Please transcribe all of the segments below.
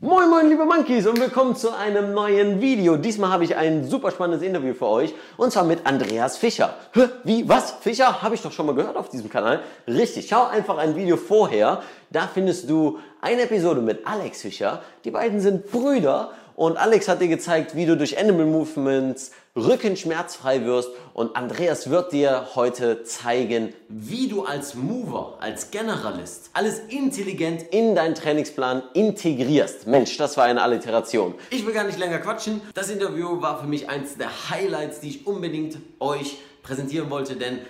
Moin moin liebe Monkeys und willkommen zu einem neuen Video. Diesmal habe ich ein super spannendes Interview für euch und zwar mit Andreas Fischer. Hä, wie, was? Fischer? Habe ich doch schon mal gehört auf diesem Kanal. Richtig, schau einfach ein Video vorher. Da findest du eine Episode mit Alex Fischer. Die beiden sind Brüder und Alex hat dir gezeigt, wie du durch Animal Movements rückenschmerzfrei wirst und Andreas wird dir heute zeigen, wie du als Mover, als Generalist alles intelligent in deinen Trainingsplan integrierst. Mensch, das war eine Alliteration. Ich will gar nicht länger quatschen. Das Interview war für mich eins der Highlights, die ich unbedingt euch präsentieren wollte, denn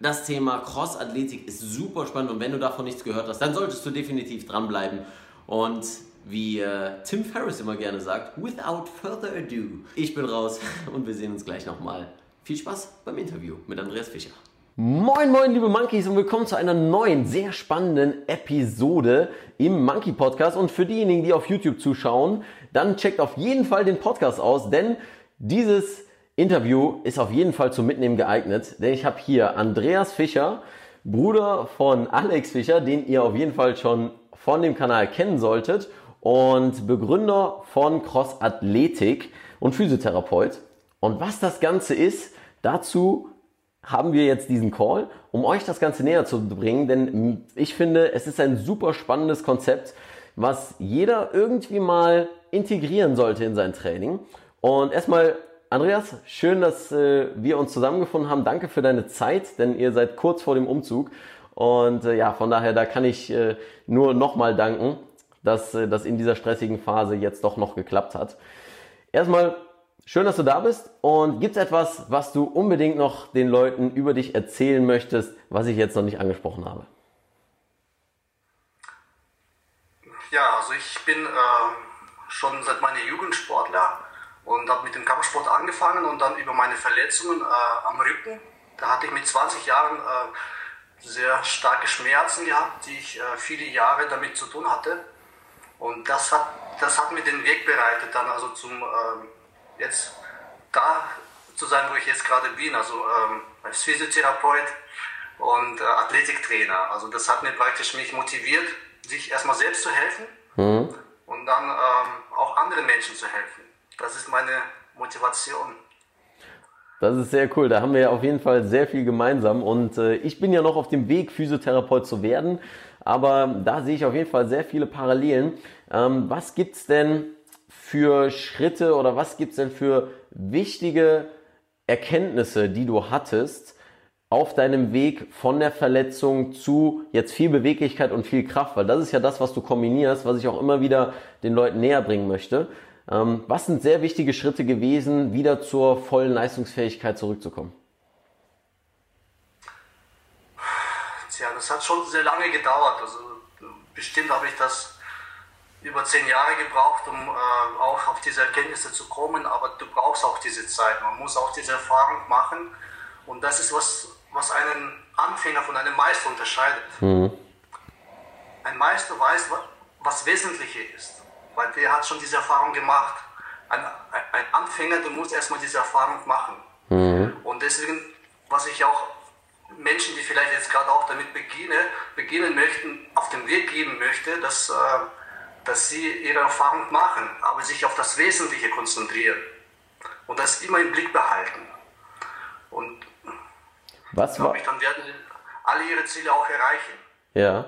das Thema Cross-Athletik ist super spannend und wenn du davon nichts gehört hast, dann solltest du definitiv dranbleiben. Und wie äh, Tim Ferriss immer gerne sagt, without further ado. Ich bin raus und wir sehen uns gleich nochmal. Viel Spaß beim Interview mit Andreas Fischer. Moin, moin, liebe Monkeys und willkommen zu einer neuen, sehr spannenden Episode im Monkey Podcast. Und für diejenigen, die auf YouTube zuschauen, dann checkt auf jeden Fall den Podcast aus, denn dieses Interview ist auf jeden Fall zum Mitnehmen geeignet, denn ich habe hier Andreas Fischer, Bruder von Alex Fischer, den ihr auf jeden Fall schon von dem Kanal kennen solltet und Begründer von Cross Athletik und Physiotherapeut. Und was das Ganze ist, dazu haben wir jetzt diesen Call, um euch das Ganze näher zu bringen, denn ich finde, es ist ein super spannendes Konzept, was jeder irgendwie mal integrieren sollte in sein Training. Und erstmal, Andreas, schön, dass äh, wir uns zusammengefunden haben. Danke für deine Zeit, denn ihr seid kurz vor dem Umzug. Und äh, ja, von daher, da kann ich äh, nur nochmal danken dass äh, das in dieser stressigen Phase jetzt doch noch geklappt hat. Erstmal schön, dass du da bist und gibt es etwas, was du unbedingt noch den Leuten über dich erzählen möchtest, was ich jetzt noch nicht angesprochen habe? Ja, also ich bin äh, schon seit meiner Jugend Sportler und habe mit dem Kampfsport angefangen und dann über meine Verletzungen äh, am Rücken, da hatte ich mit 20 Jahren äh, sehr starke Schmerzen gehabt, die ich äh, viele Jahre damit zu tun hatte. Und das hat, das hat mir den Weg bereitet, dann also zum ähm, jetzt da zu sein, wo ich jetzt gerade bin, also ähm, als Physiotherapeut und äh, Athletiktrainer. Also das hat mir praktisch mich motiviert, sich erstmal selbst zu helfen mhm. und dann ähm, auch anderen Menschen zu helfen. Das ist meine Motivation. Das ist sehr cool. Da haben wir ja auf jeden Fall sehr viel gemeinsam. Und äh, ich bin ja noch auf dem Weg, Physiotherapeut zu werden. Aber da sehe ich auf jeden Fall sehr viele Parallelen. Ähm, was gibt's denn für Schritte oder was gibt's denn für wichtige Erkenntnisse, die du hattest auf deinem Weg von der Verletzung zu jetzt viel Beweglichkeit und viel Kraft? Weil das ist ja das, was du kombinierst, was ich auch immer wieder den Leuten näher bringen möchte. Ähm, was sind sehr wichtige Schritte gewesen, wieder zur vollen Leistungsfähigkeit zurückzukommen? Das hat schon sehr lange gedauert. Also bestimmt habe ich das über zehn Jahre gebraucht, um äh, auch auf diese Erkenntnisse zu kommen. Aber du brauchst auch diese Zeit. Man muss auch diese Erfahrung machen. Und das ist was, was einen Anfänger von einem Meister unterscheidet. Mhm. Ein Meister weiß, was Wesentliche ist, weil der hat schon diese Erfahrung gemacht. Ein, ein Anfänger, du musst erstmal diese Erfahrung machen. Mhm. Und deswegen, was ich auch Menschen, die vielleicht jetzt gerade auch damit beginne, beginnen möchten, auf den Weg geben möchte, dass, äh, dass sie ihre Erfahrung machen, aber sich auf das Wesentliche konzentrieren und das immer im Blick behalten. Und Was war? ich, dann werden alle ihre Ziele auch erreichen. Ja,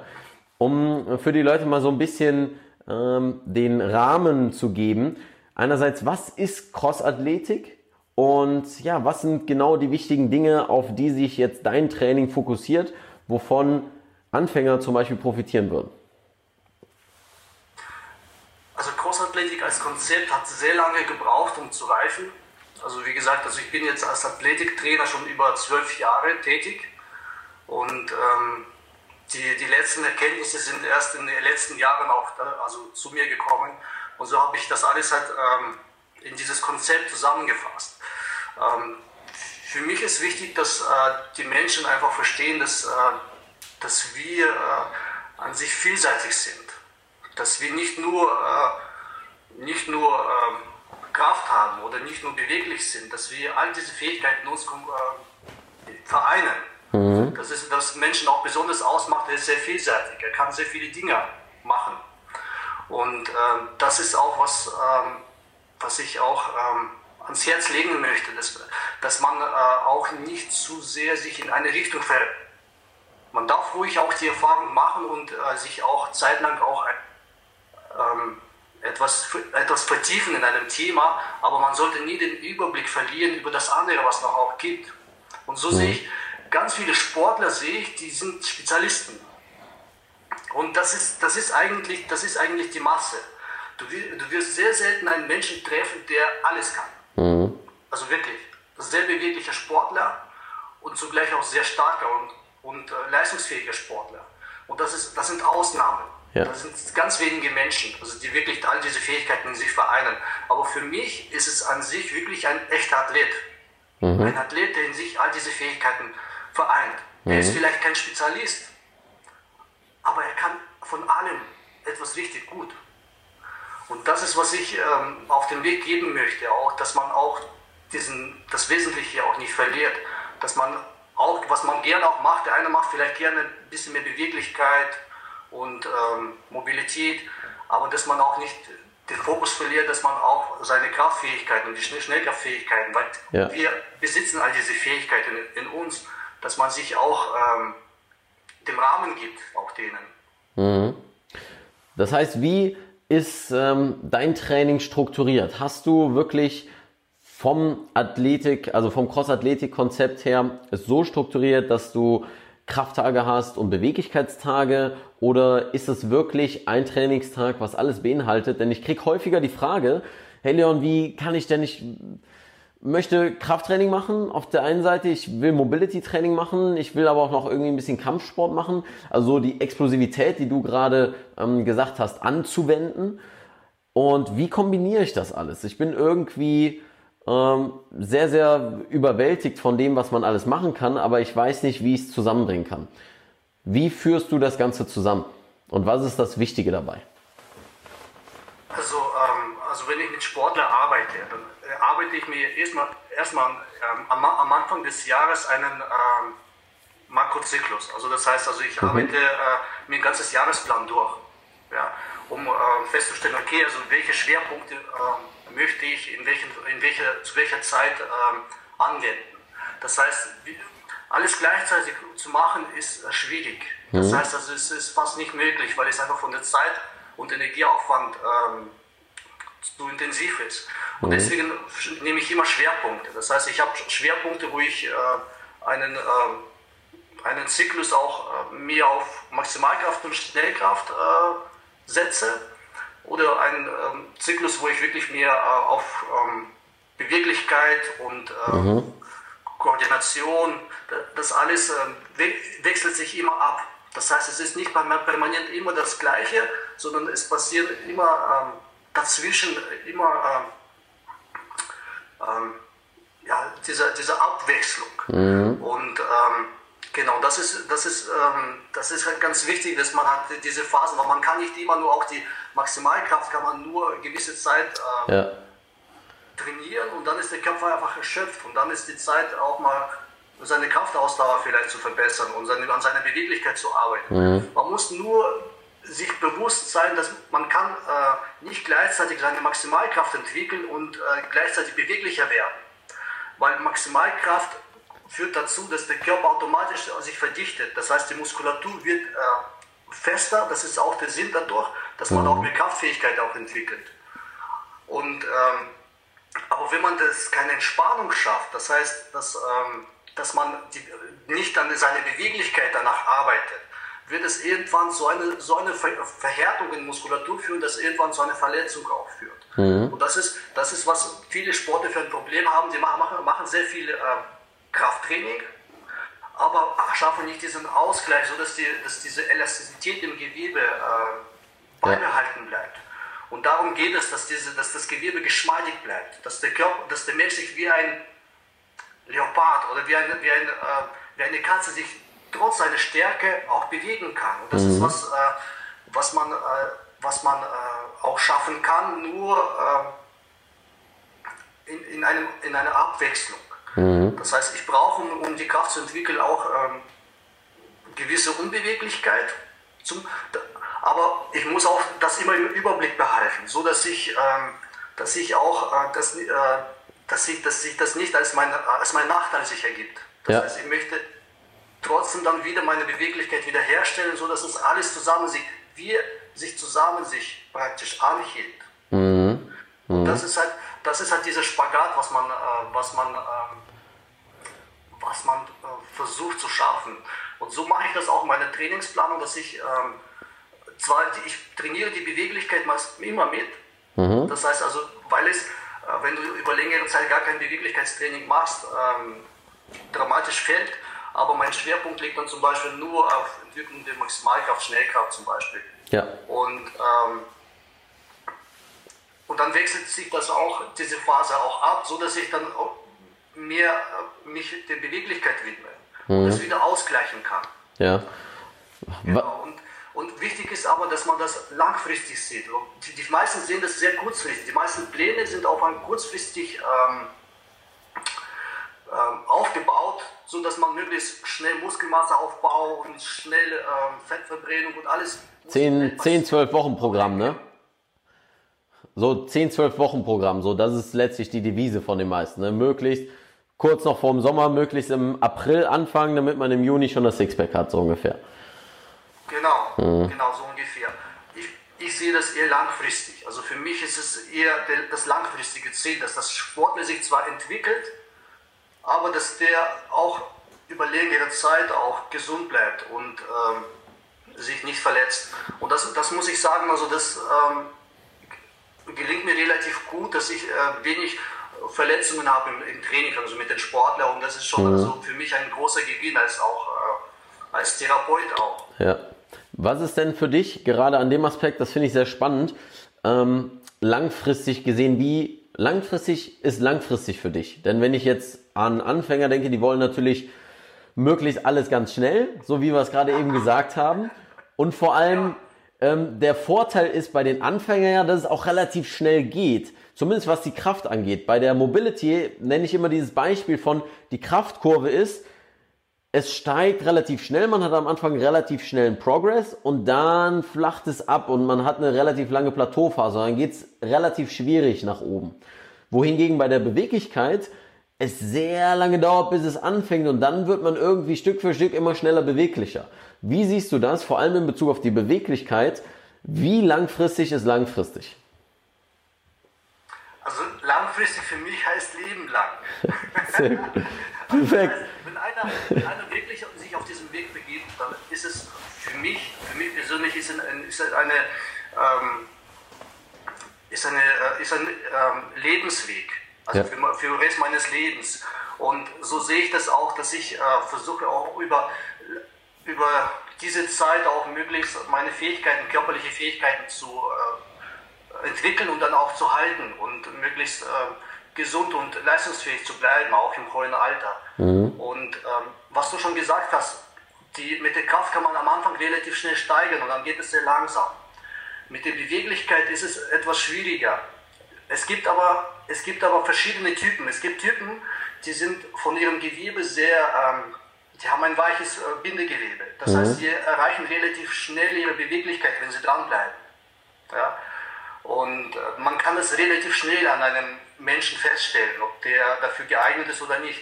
um für die Leute mal so ein bisschen ähm, den Rahmen zu geben. Einerseits, was ist Crossathletik? Und ja, was sind genau die wichtigen Dinge, auf die sich jetzt dein Training fokussiert, wovon Anfänger zum Beispiel profitieren würden? Also Crossathletik als Konzept hat sehr lange gebraucht, um zu reifen. Also wie gesagt, also ich bin jetzt als Athletiktrainer schon über zwölf Jahre tätig und ähm, die, die letzten Erkenntnisse sind erst in den letzten Jahren auch da, also zu mir gekommen und so habe ich das alles halt ähm, in dieses Konzept zusammengefasst. Ähm, für mich ist wichtig, dass äh, die Menschen einfach verstehen, dass, äh, dass wir äh, an sich vielseitig sind. dass wir nicht nur, äh, nicht nur äh, Kraft haben oder nicht nur beweglich sind, dass wir all diese Fähigkeiten uns äh, vereinen. Mhm. Das ist, was Menschen auch besonders ausmacht, er ist sehr vielseitig, er kann sehr viele Dinge machen. Und das ist auch was, ähm, was ich auch ähm, ans Herz legen möchte, dass, dass man äh, auch nicht zu sehr sich in eine Richtung fällt. Man darf ruhig auch die Erfahrung machen und äh, sich auch zeitlang auch ähm, etwas, etwas vertiefen in einem Thema, aber man sollte nie den Überblick verlieren über das andere, was noch auch gibt. Und so mhm. sehe ich, ganz viele Sportler sehe ich, die sind Spezialisten. Und das ist, das ist, eigentlich, das ist eigentlich die Masse. Du, du wirst sehr selten einen Menschen treffen, der alles kann. Mhm. Also wirklich, sehr beweglicher Sportler und zugleich auch sehr starker und, und äh, leistungsfähiger Sportler. Und das, ist, das sind Ausnahmen. Ja. Das sind ganz wenige Menschen, also die wirklich all diese Fähigkeiten in sich vereinen. Aber für mich ist es an sich wirklich ein echter Athlet. Mhm. Ein Athlet, der in sich all diese Fähigkeiten vereint. Mhm. Er ist vielleicht kein Spezialist, aber er kann von allem etwas richtig gut. Und das ist, was ich ähm, auf den Weg geben möchte, auch, dass man auch diesen, das Wesentliche auch nicht verliert. Dass man auch, was man gerne auch macht, der eine macht vielleicht gerne ein bisschen mehr Beweglichkeit und ähm, Mobilität, aber dass man auch nicht den Fokus verliert, dass man auch seine Kraftfähigkeiten und die Schnellkraftfähigkeiten, weil ja. wir besitzen all diese Fähigkeiten in, in uns, dass man sich auch ähm, dem Rahmen gibt, auch denen. Mhm. Das heißt, wie ist ähm, dein Training strukturiert? Hast du wirklich vom Athletik, also vom Cross-Athletik-Konzept her es so strukturiert, dass du Krafttage hast und Beweglichkeitstage oder ist es wirklich ein Trainingstag, was alles beinhaltet? Denn ich krieg häufiger die Frage, hey Leon, wie kann ich denn nicht möchte Krafttraining machen auf der einen Seite, ich will Mobility Training machen, ich will aber auch noch irgendwie ein bisschen Kampfsport machen, also die Explosivität, die du gerade ähm, gesagt hast, anzuwenden. Und wie kombiniere ich das alles? Ich bin irgendwie ähm, sehr, sehr überwältigt von dem, was man alles machen kann, aber ich weiß nicht, wie ich es zusammenbringen kann. Wie führst du das Ganze zusammen? Und was ist das Wichtige dabei? Also, ähm, also wenn ich mit Sportler arbeite, dann arbeite ich mir erstmal, erstmal ähm, am, am, Anfang des Jahres einen ähm, Makrozyklus. Also das heißt, also ich mhm. arbeite äh, mir ein ganzes Jahresplan durch, ja, um äh, festzustellen, okay, also welche Schwerpunkte äh, möchte ich in, welchen, in welcher, zu welcher Zeit ähm, anwenden. Das heißt, alles gleichzeitig zu machen ist äh, schwierig. Das mhm. heißt, also es ist fast nicht möglich, weil es einfach von der Zeit und Energieaufwand ähm, zu intensiv ist. Und mhm. deswegen nehme ich immer Schwerpunkte. Das heißt, ich habe Schwerpunkte, wo ich äh, einen, äh, einen Zyklus auch äh, mehr auf Maximalkraft und Schnellkraft äh, setze oder einen ähm, Zyklus, wo ich wirklich mehr äh, auf ähm, Beweglichkeit und ähm, mhm. Koordination, das alles ähm, we wechselt sich immer ab. Das heißt, es ist nicht permanent immer das Gleiche, sondern es passiert immer dazwischen immer ähm, ähm, ja, diese, diese Abwechslung. Mhm. Und ähm, genau, das ist, das, ist, ähm, das ist halt ganz wichtig, dass man hat diese Phasen, weil man kann nicht immer nur auch die Maximalkraft, kann man nur eine gewisse Zeit ähm, ja. trainieren und dann ist der Körper einfach erschöpft und dann ist die Zeit auch mal seine Kraftausdauer vielleicht zu verbessern und seine, an seiner Beweglichkeit zu arbeiten. Mhm. Man muss nur sich bewusst sein, dass man kann äh, nicht gleichzeitig seine Maximalkraft entwickeln und äh, gleichzeitig beweglicher werden. Weil Maximalkraft führt dazu, dass der Körper automatisch sich verdichtet. Das heißt, die Muskulatur wird äh, fester. Das ist auch der Sinn dadurch, dass man mhm. auch mehr Kraftfähigkeit auch entwickelt. Und, ähm, aber wenn man das keine Entspannung schafft, das heißt, dass, ähm, dass man die, nicht an seine Beweglichkeit danach arbeitet, wird es irgendwann so eine, so eine Verhärtung in Muskulatur führen, dass irgendwann so eine Verletzung auch führt. Mhm. Und das ist, das ist, was viele Sportler für ein Problem haben. Sie machen, machen sehr viel äh, Krafttraining, aber schaffen nicht diesen Ausgleich, sodass die, dass diese Elastizität im Gewebe äh, beibehalten bleibt. Und darum geht es, dass, diese, dass das Gewebe geschmeidig bleibt, dass der, Körper, dass der Mensch sich wie ein Leopard oder wie, ein, wie, ein, äh, wie eine Katze sich trotz seiner Stärke auch bewegen kann. Und das mhm. ist was, äh, was man, äh, was man schaffen kann, nur äh, in, in, einem, in einer Abwechslung. Das heißt, ich brauche, um, um die Kraft zu entwickeln, auch ähm, gewisse Unbeweglichkeit. Zum, aber ich muss auch das immer im Überblick behalten, so dass ich, ähm, dass ich auch, äh, das, äh, dass, ich, dass sich das nicht als mein, als mein Nachteil sich ergibt. Das Ja. heißt, ich möchte trotzdem dann wieder meine Beweglichkeit wiederherstellen, so dass es alles zusammen sich, wir sich zusammen sich praktisch anhielt. Und das ist halt, das ist halt dieser Spagat, was man, äh, was man, ähm, was man äh, versucht zu schaffen. Und so mache ich das auch in meiner Trainingsplanung, dass ich ähm, zwar, ich trainiere die Beweglichkeit meist immer mit. Das heißt also, weil es, äh, wenn du über längere Zeit gar kein Beweglichkeitstraining machst, ähm, dramatisch fällt. Aber mein Schwerpunkt liegt dann zum Beispiel nur auf Entwicklung der Maximalkraft, Schnellkraft zum Beispiel. Ja. Und, ähm, und dann wechselt sich das auch, diese Phase auch ab, so dass ich dann mehr äh, mich der Beweglichkeit widme und das wieder ausgleichen kann. Ja. Genau. Und, und wichtig ist aber, dass man das langfristig sieht. Die, die meisten sehen das sehr kurzfristig. Die meisten Pläne sind auf ein kurzfristig ähm, aufgebaut, so dass man möglichst schnell Muskelmasseaufbau und schnell ähm, Fettverbrennung und alles. muss 10, schnell 10 passieren. 12 Wochen Programm, ne? So 10, 12 Wochen Programm, so das ist letztlich die Devise von den meisten. Ne? Möglichst kurz noch vorm Sommer, möglichst im April anfangen, damit man im Juni schon das Sixpack hat, so ungefähr. Genau, genau so ungefähr. Ich, ich sehe das eher langfristig. Also für mich ist es eher das langfristige Ziel, dass das Sportler sich zwar entwickelt, aber dass der auch über längere Zeit auch gesund bleibt und ähm, sich nicht verletzt. Und das, das muss ich sagen, also das ähm, gelingt mir relativ gut, dass ich äh, wenig Verletzungen habe im, im Training, also mit den Sportlern. Und das ist schon also für mich ein großer Gewinn als auch äh, als Therapeut auch. Ja. Was ist denn für dich, gerade an dem Aspekt, das finde ich sehr spannend, ähm, langfristig gesehen, wie langfristig ist langfristig für dich? Denn wenn ich jetzt an Anfänger denke, die wollen natürlich möglichst alles ganz schnell, so wie wir es gerade eben gesagt haben. Und vor allem ähm, der Vorteil ist bei den Anfängern ja, dass es auch relativ schnell geht. Zumindest was die Kraft angeht. Bei der Mobility nenne ich immer dieses Beispiel von, die Kraftkurve ist, es steigt relativ schnell, man hat am Anfang relativ schnellen Progress und dann flacht es ab und man hat eine relativ lange Plateauphase. Dann geht es relativ schwierig nach oben. Wohingegen bei der Beweglichkeit es sehr lange dauert, bis es anfängt und dann wird man irgendwie Stück für Stück immer schneller beweglicher. Wie siehst du das, vor allem in Bezug auf die Beweglichkeit? Wie langfristig ist langfristig? Also langfristig für mich heißt Leben lang. Sehr gut. Perfekt. Wenn einer, wenn einer wirklich sich auf diesen Weg begibt, dann ist es für mich, für mich persönlich ist, ein, ist eine, ähm, ist eine, äh, ist ein ähm, Lebensweg. Also Ja. für, für den Rest meines Lebens. Und so sehe ich das auch, dass ich äh, versuche auch über, über diese Zeit auch möglichst meine Fähigkeiten, körperliche Fähigkeiten zu äh, entwickeln und dann auch zu halten und möglichst äh, gesund und leistungsfähig zu bleiben, auch im hohen Alter. Und ähm, was du schon gesagt hast, die, mit der Kraft kann man am Anfang relativ schnell steigern und dann geht es sehr langsam. Mit der Beweglichkeit ist es etwas schwieriger. Es gibt aber, es gibt aber verschiedene Typen. Es gibt Typen, die sind von ihrem Gewebe sehr, ähm, die haben ein weiches äh, Bindegewebe. Das heißt, sie erreichen relativ schnell ihre Beweglichkeit, wenn sie dranbleiben. Ja? Und äh, man kann das relativ schnell an einem Menschen feststellen, ob der dafür geeignet ist oder nicht.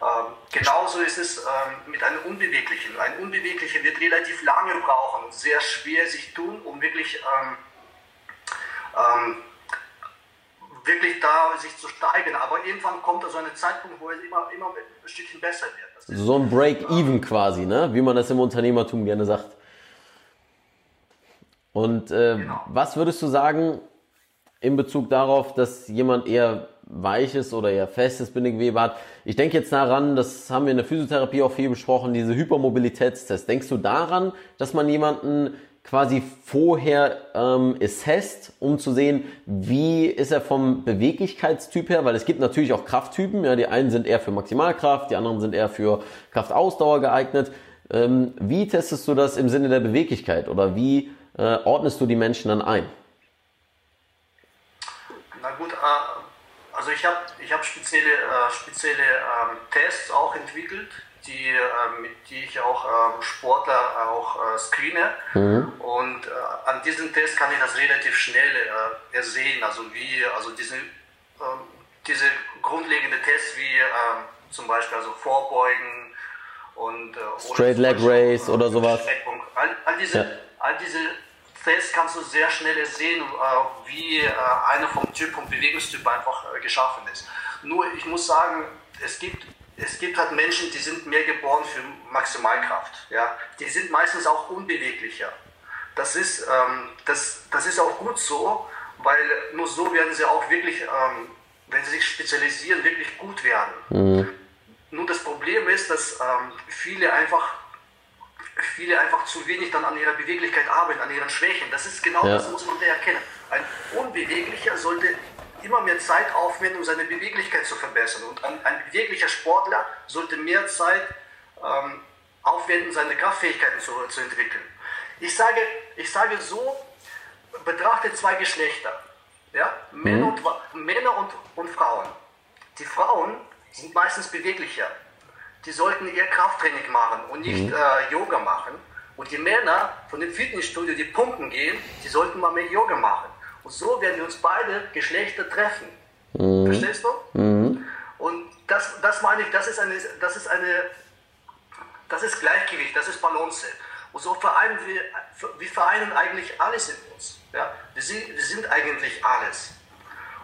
Ähm, genauso ist es ähm, mit einem Unbeweglichen. Ein Unbeweglicher wird relativ lange brauchen und sehr schwer sich tun, um wirklich, ähm, ähm, wirklich da sich zu steigern. Aber irgendwann kommt da so ein Zeitpunkt, wo es immer, immer ein Stückchen besser wird. So ein Break-Even quasi, ne? wie man das im Unternehmertum gerne sagt. Und äh, Genau. was würdest du sagen in Bezug darauf, dass jemand eher weiches oder eher festes Bindegewebe hat? Ich denke jetzt daran, das haben wir in der Physiotherapie auch viel besprochen, diese Hypermobilitätstests. Denkst du daran, dass man jemanden quasi vorher ähm, assesst, um zu sehen, wie ist er vom Beweglichkeitstyp her, weil es gibt natürlich auch Krafttypen, ja, die einen sind eher für Maximalkraft, die anderen sind eher für Kraftausdauer geeignet. Ähm, wie testest du das im Sinne der Beweglichkeit oder wie äh, ordnest du die Menschen dann ein? gut, äh, also ich habe ich hab spezielle, äh, spezielle ähm, Tests auch entwickelt, die, äh, mit die ich auch ähm, Sportler auch äh, screene. Und äh, an diesen Test kann ich das relativ schnell äh, ersehen, also wie, also diese, ähm, diese grundlegende Tests wie ähm, zum Beispiel also Vorbeugen und Straight Leg Race oder sowas. All, all, diese, Ja. all diese Tests kannst du sehr schnell sehen, wie einer vom Typ und Bewegungstyp einfach geschaffen ist. Nur ich muss sagen, es gibt, es gibt halt Menschen, die sind mehr geboren für Maximalkraft. Ja? Die sind meistens auch unbeweglicher. Das ist, ähm, das, das ist auch gut so, weil nur so werden sie auch wirklich, ähm, wenn sie sich spezialisieren, wirklich gut werden. Nur das Problem ist, dass ähm, viele einfach viele einfach zu wenig dann an ihrer Beweglichkeit arbeiten, an ihren Schwächen. Das ist genau Ja. das, muss man da erkennen. Ein Unbeweglicher sollte immer mehr Zeit aufwenden, um seine Beweglichkeit zu verbessern. Und ein, ein beweglicher Sportler sollte mehr Zeit ähm, aufwenden, seine Kraftfähigkeiten zu, zu entwickeln. Ich sage, ich sage so, betrachte zwei Geschlechter. Ja? Männer, und, Männer und, und Frauen. Die Frauen sind meistens beweglicher. Die sollten eher Krafttraining machen und nicht äh, Yoga machen. Und die Männer von dem Fitnessstudio, die pumpen gehen, die sollten mal mehr Yoga machen. Und so werden wir uns beide Geschlechter treffen. Verstehst du? Und das, das meine ich, das ist eine, das ist eine, das ist Gleichgewicht, das ist Balance. Und so vereinen wir, wir vereinen eigentlich alles in uns. Ja? Wir, sind, wir sind eigentlich alles.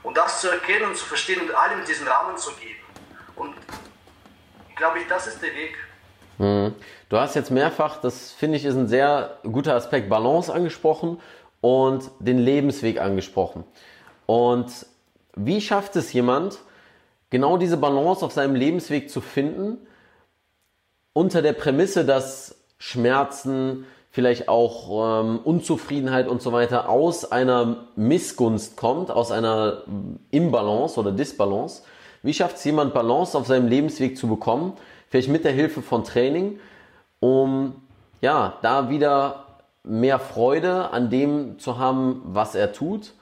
Und das zu erkennen und zu verstehen und allem diesen Rahmen zu geben. Und glaube ich, das ist der Weg. Du hast jetzt mehrfach, das finde ich ist ein sehr guter Aspekt, Balance angesprochen und den Lebensweg angesprochen. Und wie schafft es jemand, genau diese Balance auf seinem Lebensweg zu finden, unter der Prämisse, dass Schmerzen, vielleicht auch ähm, Unzufriedenheit und so weiter aus einer Missgunst kommt, aus einer Imbalance oder Disbalance. Wie schafft es jemand, Balance auf seinem Lebensweg zu bekommen? Vielleicht mit der Hilfe von Training, um ja, da wieder mehr Freude an dem zu haben, was er tut.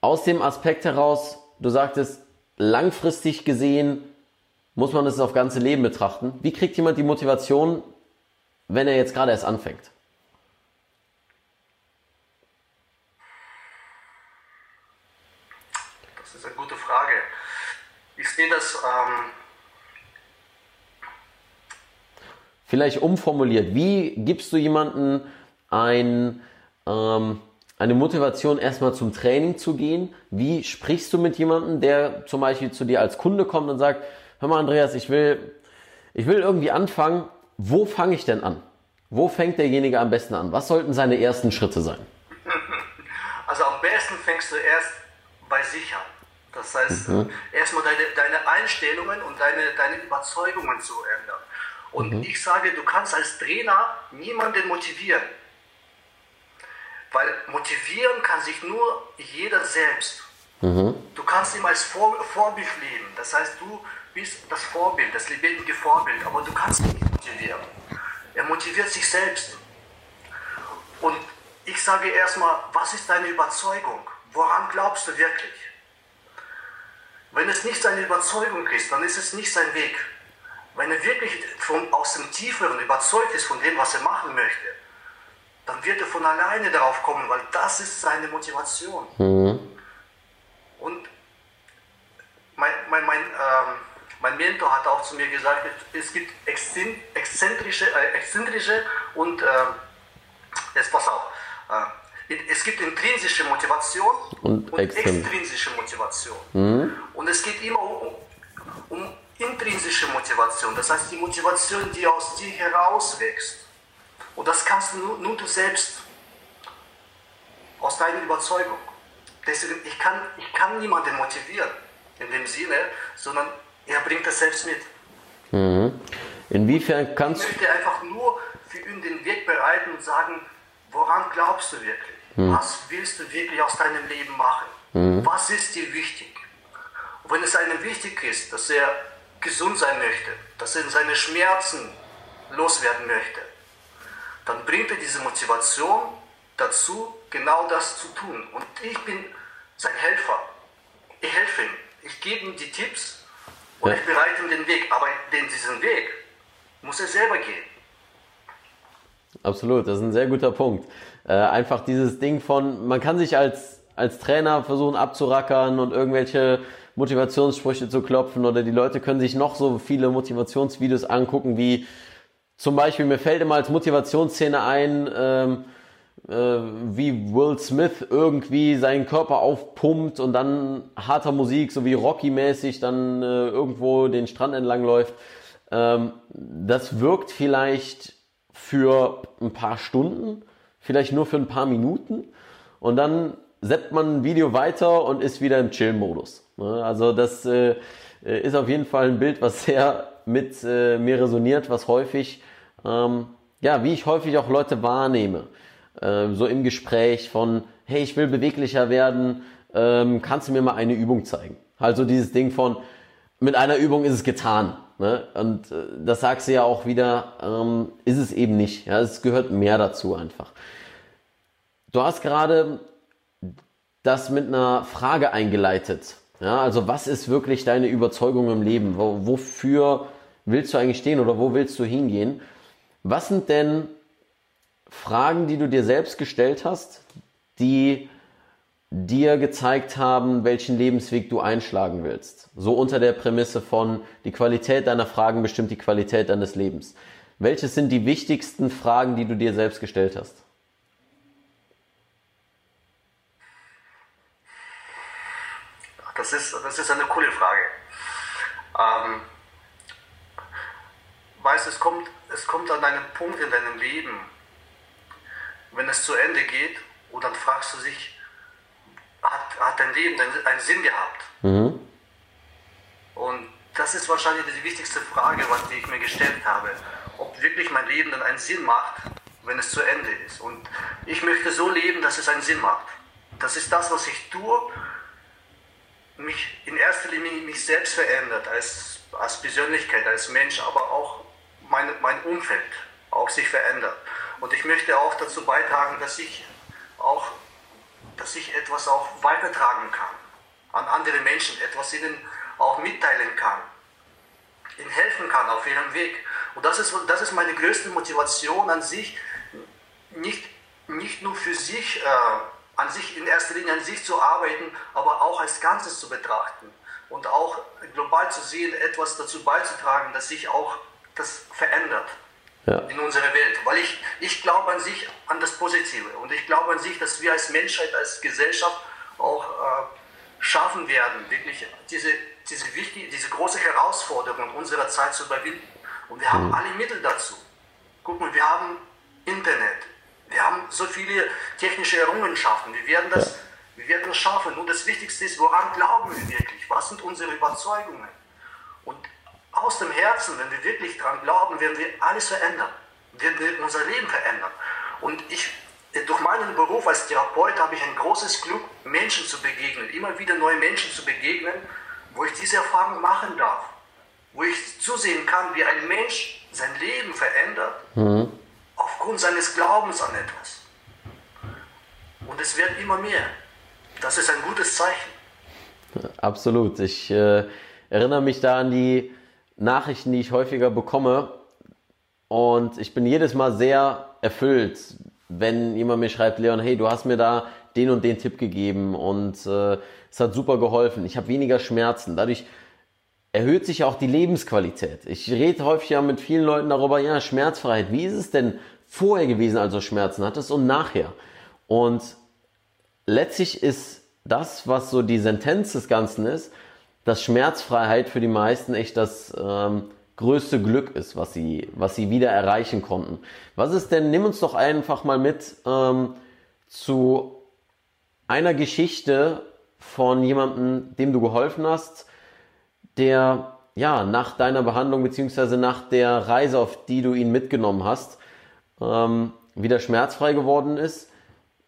Aus dem Aspekt heraus, du sagtest, langfristig gesehen muss man das auf ganze Leben betrachten. Wie kriegt jemand die Motivation, wenn er jetzt gerade erst anfängt? Das ist eine gute Frage. Ich sehe das, ähm, Vielleicht umformuliert, wie gibst du jemanden ein, ähm, eine Motivation, erstmal zum Training zu gehen? Wie sprichst du mit jemandem, der zum Beispiel zu dir als Kunde kommt und sagt, hör mal Andreas, ich will, ich will irgendwie anfangen, wo fange ich denn an? Wo fängt derjenige am besten an? Was sollten seine ersten Schritte sein? Also am besten fängst du erst bei sich an. Das heißt, erstmal deine, deine Einstellungen und deine, deine Überzeugungen zu ändern. Und ich sage, du kannst als Trainer niemanden motivieren. Weil motivieren kann sich nur jeder selbst. Du kannst ihm als Vor Vorbild leben. Das heißt, du bist das Vorbild, das lebendige Vorbild, aber du kannst ihn nicht motivieren. Er motiviert sich selbst. Und ich sage erstmal, was ist deine Überzeugung? Woran glaubst du wirklich? Wenn es nicht seine Überzeugung ist, dann ist es nicht sein Weg. Wenn er wirklich von, aus dem Tieferen überzeugt ist von dem, was er machen möchte, dann wird er von alleine darauf kommen, weil das ist seine Motivation. Und mein, mein, mein, ähm, mein Mentor hat auch zu mir gesagt, es gibt exzen- exzentrische, äh, exzentrische und, äh, jetzt pass auf, äh, es gibt intrinsische Motivation Und extrin- extrinsische Motivation. Und es geht immer um, um intrinsische Motivation, das heißt die Motivation, die aus dir herauswächst. Und das kannst du nur, nur du selbst aus deiner Überzeugung. Deswegen, ich kann, ich kann niemanden motivieren in dem Sinne, sondern er bringt das selbst mit. Inwiefern Ich kannst möchte einfach nur für ihn den Weg bereiten und sagen, woran glaubst du wirklich? Was willst du wirklich aus deinem Leben machen? Was ist dir wichtig? Und wenn es einem wichtig ist, dass er gesund sein möchte, dass er seine Schmerzen loswerden möchte, dann bringt er diese Motivation dazu, genau das zu tun. Und ich bin sein Helfer. ich helfe ihm. Ich gebe ihm die Tipps und ja. ich bereite ihm den Weg. Aber den, diesen Weg muss er selber gehen. Absolut, das ist ein sehr guter Punkt. Äh, einfach dieses Ding von, man kann sich als, als Trainer versuchen abzurackern und irgendwelche Motivationssprüche zu klopfen oder die Leute können sich noch so viele Motivationsvideos angucken, wie zum Beispiel, mir fällt immer als Motivationsszene ein, ähm, äh, wie Will Smith irgendwie seinen Körper aufpumpt und dann harter Musik, so wie Rocky-mäßig, dann äh, irgendwo den Strand entlang läuft. Ähm, das wirkt vielleicht für ein paar Stunden, vielleicht nur für ein paar Minuten und dann seppt man ein Video weiter und ist wieder im Chill-Modus. Ne? Also das äh, ist auf jeden Fall ein Bild, was sehr mit äh, mir resoniert, was häufig, ähm, ja, wie ich häufig auch Leute wahrnehme, äh, so im Gespräch von, hey, ich will beweglicher werden, ähm, kannst du mir mal eine Übung zeigen? Also dieses Ding von, mit einer Übung ist es getan. Ne? Und äh, das sagst du ja auch wieder, ähm, ist es eben nicht. Ja? Es gehört mehr dazu einfach. Du hast gerade das mit einer Frage eingeleitet. Ja, also was ist wirklich deine Überzeugung im Leben? Wo, wofür willst du eigentlich stehen oder wo willst du hingehen? Was sind denn Fragen, die du dir selbst gestellt hast, die dir gezeigt haben, welchen Lebensweg du einschlagen willst? So unter der Prämisse von, die Qualität deiner Fragen bestimmt die Qualität deines Lebens. Welches sind die wichtigsten Fragen, die du dir selbst gestellt hast? Das ist, das ist eine coole Frage. Ähm, weißt es kommt, es kommt an einen Punkt in deinem Leben, wenn es zu Ende geht, und dann fragst du dich, hat, hat dein Leben einen Sinn gehabt? Mhm. Und das ist wahrscheinlich die wichtigste Frage, was ich mir gestellt habe. Ob wirklich mein Leben dann einen Sinn macht, wenn es zu Ende ist. Und ich möchte so leben, dass es einen Sinn macht. Das ist das, was ich tue mich in erster Linie mich selbst verändert als, als Persönlichkeit, als Mensch, aber auch meine, mein Umfeld auch sich verändert. Und ich möchte auch dazu beitragen, dass ich auch, dass ich etwas auch weitertragen kann an andere Menschen, etwas ihnen auch mitteilen kann, ihnen helfen kann auf ihrem Weg. Und das ist, das ist meine größte Motivation an sich, nicht, nicht nur für sich äh, an sich in erster Linie an sich zu arbeiten, aber auch als Ganzes zu betrachten und auch global zu sehen, etwas dazu beizutragen, dass sich auch das verändert ja. in unserer Welt. Weil ich, ich glaube an sich an das Positive und ich glaube an sich, dass wir als Menschheit, als Gesellschaft auch äh, schaffen werden, wirklich diese, diese, wichtige, diese große Herausforderung unserer Zeit zu überwinden. Und wir haben mhm. alle Mittel dazu. Guck mal, wir haben Internet, wir haben so viele technische Errungenschaften. Wir werden das, ja. wir werden das schaffen. Nur das Wichtigste ist, woran glauben wir wirklich? Was sind unsere Überzeugungen? Und aus dem Herzen, wenn wir wirklich daran glauben, werden wir alles verändern. Werden wir unser Leben verändern. Und ich, durch meinen Beruf als Therapeut habe ich ein großes Glück, Menschen zu begegnen, immer wieder neue Menschen zu begegnen, wo ich diese Erfahrung machen darf. Wo ich zusehen kann, wie ein Mensch sein Leben verändert. Mhm aufgrund seines Glaubens an etwas. Und es wird immer mehr. Das ist ein gutes Zeichen. Absolut. Ich äh, erinnere mich da an die Nachrichten, die ich häufiger bekomme. Und ich bin jedes Mal sehr erfüllt, wenn jemand mir schreibt, Leon, hey, du hast mir da den und den Tipp gegeben und äh, es hat super geholfen. Ich habe weniger Schmerzen. Dadurch erhöht sich auch die Lebensqualität. Ich rede häufig ja mit vielen Leuten darüber, ja, Schmerzfreiheit. Wie ist es denn vorher gewesen, als du Schmerzen hattest und nachher? Und letztlich ist das, was so die Sentenz des Ganzen ist, dass Schmerzfreiheit für die meisten echt das ähm, größte Glück ist, was sie, was sie wieder erreichen konnten. Was ist denn, nimm uns doch einfach mal mit ähm, zu einer Geschichte von jemandem, dem du geholfen hast, der ja nach deiner Behandlung beziehungsweise nach der Reise, auf die du ihn mitgenommen hast, ähm, wieder schmerzfrei geworden ist.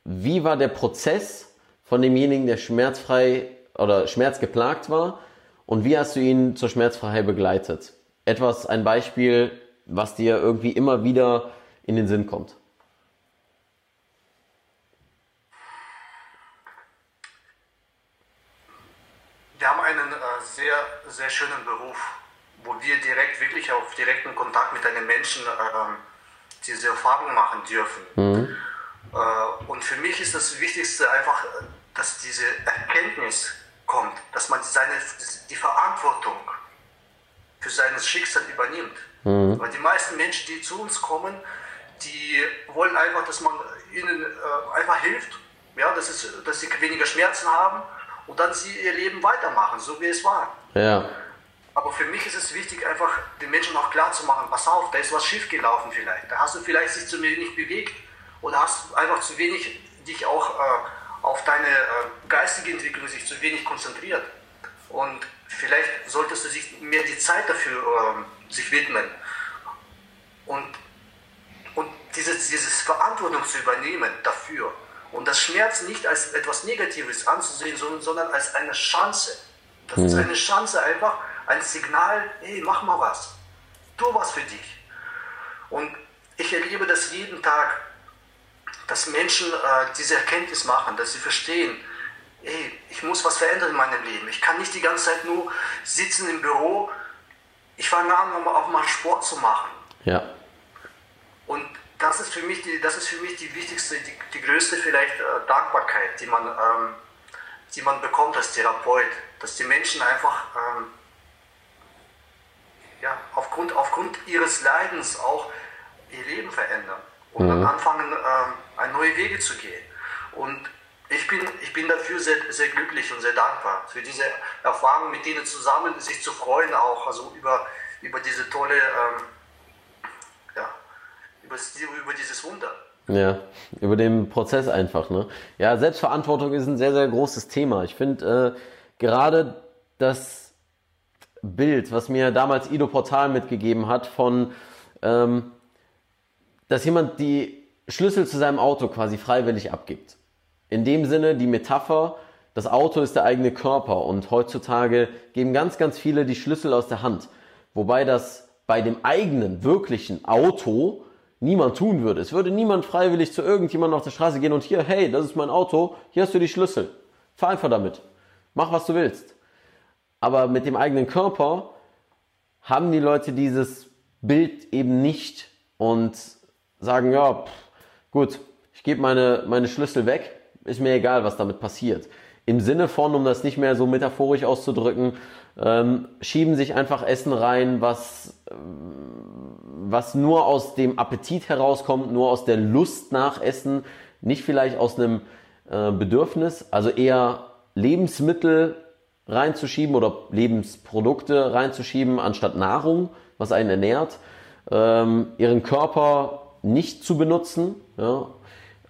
Wie war der Prozess von demjenigen, der schmerzfrei oder schmerzgeplagt war? Und wie hast du ihn zur Schmerzfreiheit begleitet? Etwas, ein Beispiel, was dir irgendwie immer wieder in den Sinn kommt. wir haben einen äh, sehr, sehr schönen Beruf, wo wir direkt, wirklich auf direkten Kontakt mit einem Menschen äh, diese Erfahrung machen dürfen. Äh, und für mich ist das Wichtigste einfach, dass diese Erkenntnis kommt, dass man seine, die Verantwortung für sein Schicksal übernimmt. Weil die meisten Menschen, die zu uns kommen, die wollen einfach, dass man ihnen äh, einfach hilft, ja, dass, es, dass sie weniger Schmerzen haben und dann sie ihr Leben weitermachen, so wie es war. Ja. Aber für mich ist es wichtig, einfach den Menschen auch klar zu machen, pass auf, da ist was schiefgelaufen vielleicht. Da hast du vielleicht sich zu wenig bewegt oder hast einfach zu wenig dich auch äh, auf deine äh, geistige Entwicklung sich zu wenig konzentriert. Und vielleicht solltest du sich mehr die Zeit dafür ähm, sich widmen. Und, und dieses, dieses Verantwortung zu übernehmen dafür. Und das Schmerz nicht als etwas Negatives anzusehen, sondern, sondern als eine Chance. Das ist eine Chance einfach, ein Signal, hey, mach mal was. Tu was für dich. Und ich erlebe das jeden Tag, dass Menschen äh, diese Erkenntnis machen, dass sie verstehen, ey, ich muss was verändern in meinem Leben. Ich kann nicht die ganze Zeit nur sitzen im Büro. Ich fange an, auch mal Sport zu machen. Ja. Und das ist für mich die, das ist für mich die wichtigste, die, die größte vielleicht äh, Dankbarkeit, die man, ähm, die man bekommt als Therapeut, dass die Menschen einfach ähm, ja, aufgrund, aufgrund ihres Leidens auch ihr Leben verändern und dann anfangen, ähm, neue Wege zu gehen. Und ich bin, ich bin dafür sehr, sehr glücklich und sehr dankbar für diese Erfahrung, mit denen zusammen sich zu freuen, auch also über, über diese tolle, ähm, ja, über, über dieses Wunder. Ja, über den Prozess einfach, ne? Ja, Selbstverantwortung ist ein sehr, sehr großes Thema. Ich finde äh, gerade das Bild, was mir damals Ido Portal mitgegeben hat, von, ähm, dass jemand die Schlüssel zu seinem Auto quasi freiwillig abgibt. In dem Sinne, die Metapher, das Auto ist der eigene Körper und heutzutage geben ganz, ganz viele die Schlüssel aus der Hand. Wobei das bei dem eigenen, wirklichen Auto niemand tun würde. Es würde niemand freiwillig zu irgendjemandem auf der Straße gehen und hier, hey, das ist mein Auto, hier hast du die Schlüssel. Fahr einfach damit. Mach, was du willst. Aber mit dem eigenen Körper haben die Leute dieses Bild eben nicht und sagen, ja, pff, gut, ich gebe meine, meine Schlüssel weg, ist mir egal, was damit passiert. Im Sinne von, um das nicht mehr so metaphorisch auszudrücken, ähm, schieben sich einfach Essen rein, was, was nur aus dem Appetit herauskommt, nur aus der Lust nach Essen, nicht vielleicht aus einem äh, Bedürfnis, also eher Lebensmittel reinzuschieben oder Lebensprodukte reinzuschieben anstatt Nahrung, was einen ernährt, ähm, ihren Körper nicht zu benutzen, ja,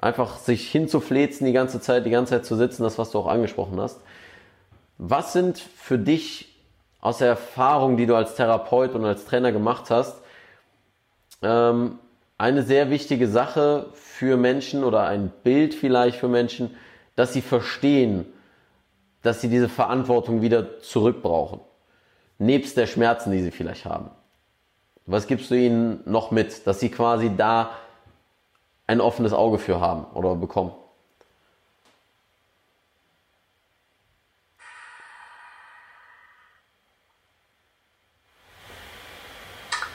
einfach sich hinzuflezen die ganze Zeit, die ganze Zeit zu sitzen, das was du auch angesprochen hast. Was sind für dich aus der Erfahrung, die du als Therapeut und als Trainer gemacht hast, ähm, eine sehr wichtige Sache für Menschen oder ein Bild vielleicht für Menschen, dass sie verstehen, dass sie diese Verantwortung wieder zurückbrauchen. Nebst der Schmerzen, die sie vielleicht haben. Was gibst du ihnen noch mit, dass sie quasi da ein offenes Auge für haben oder bekommen?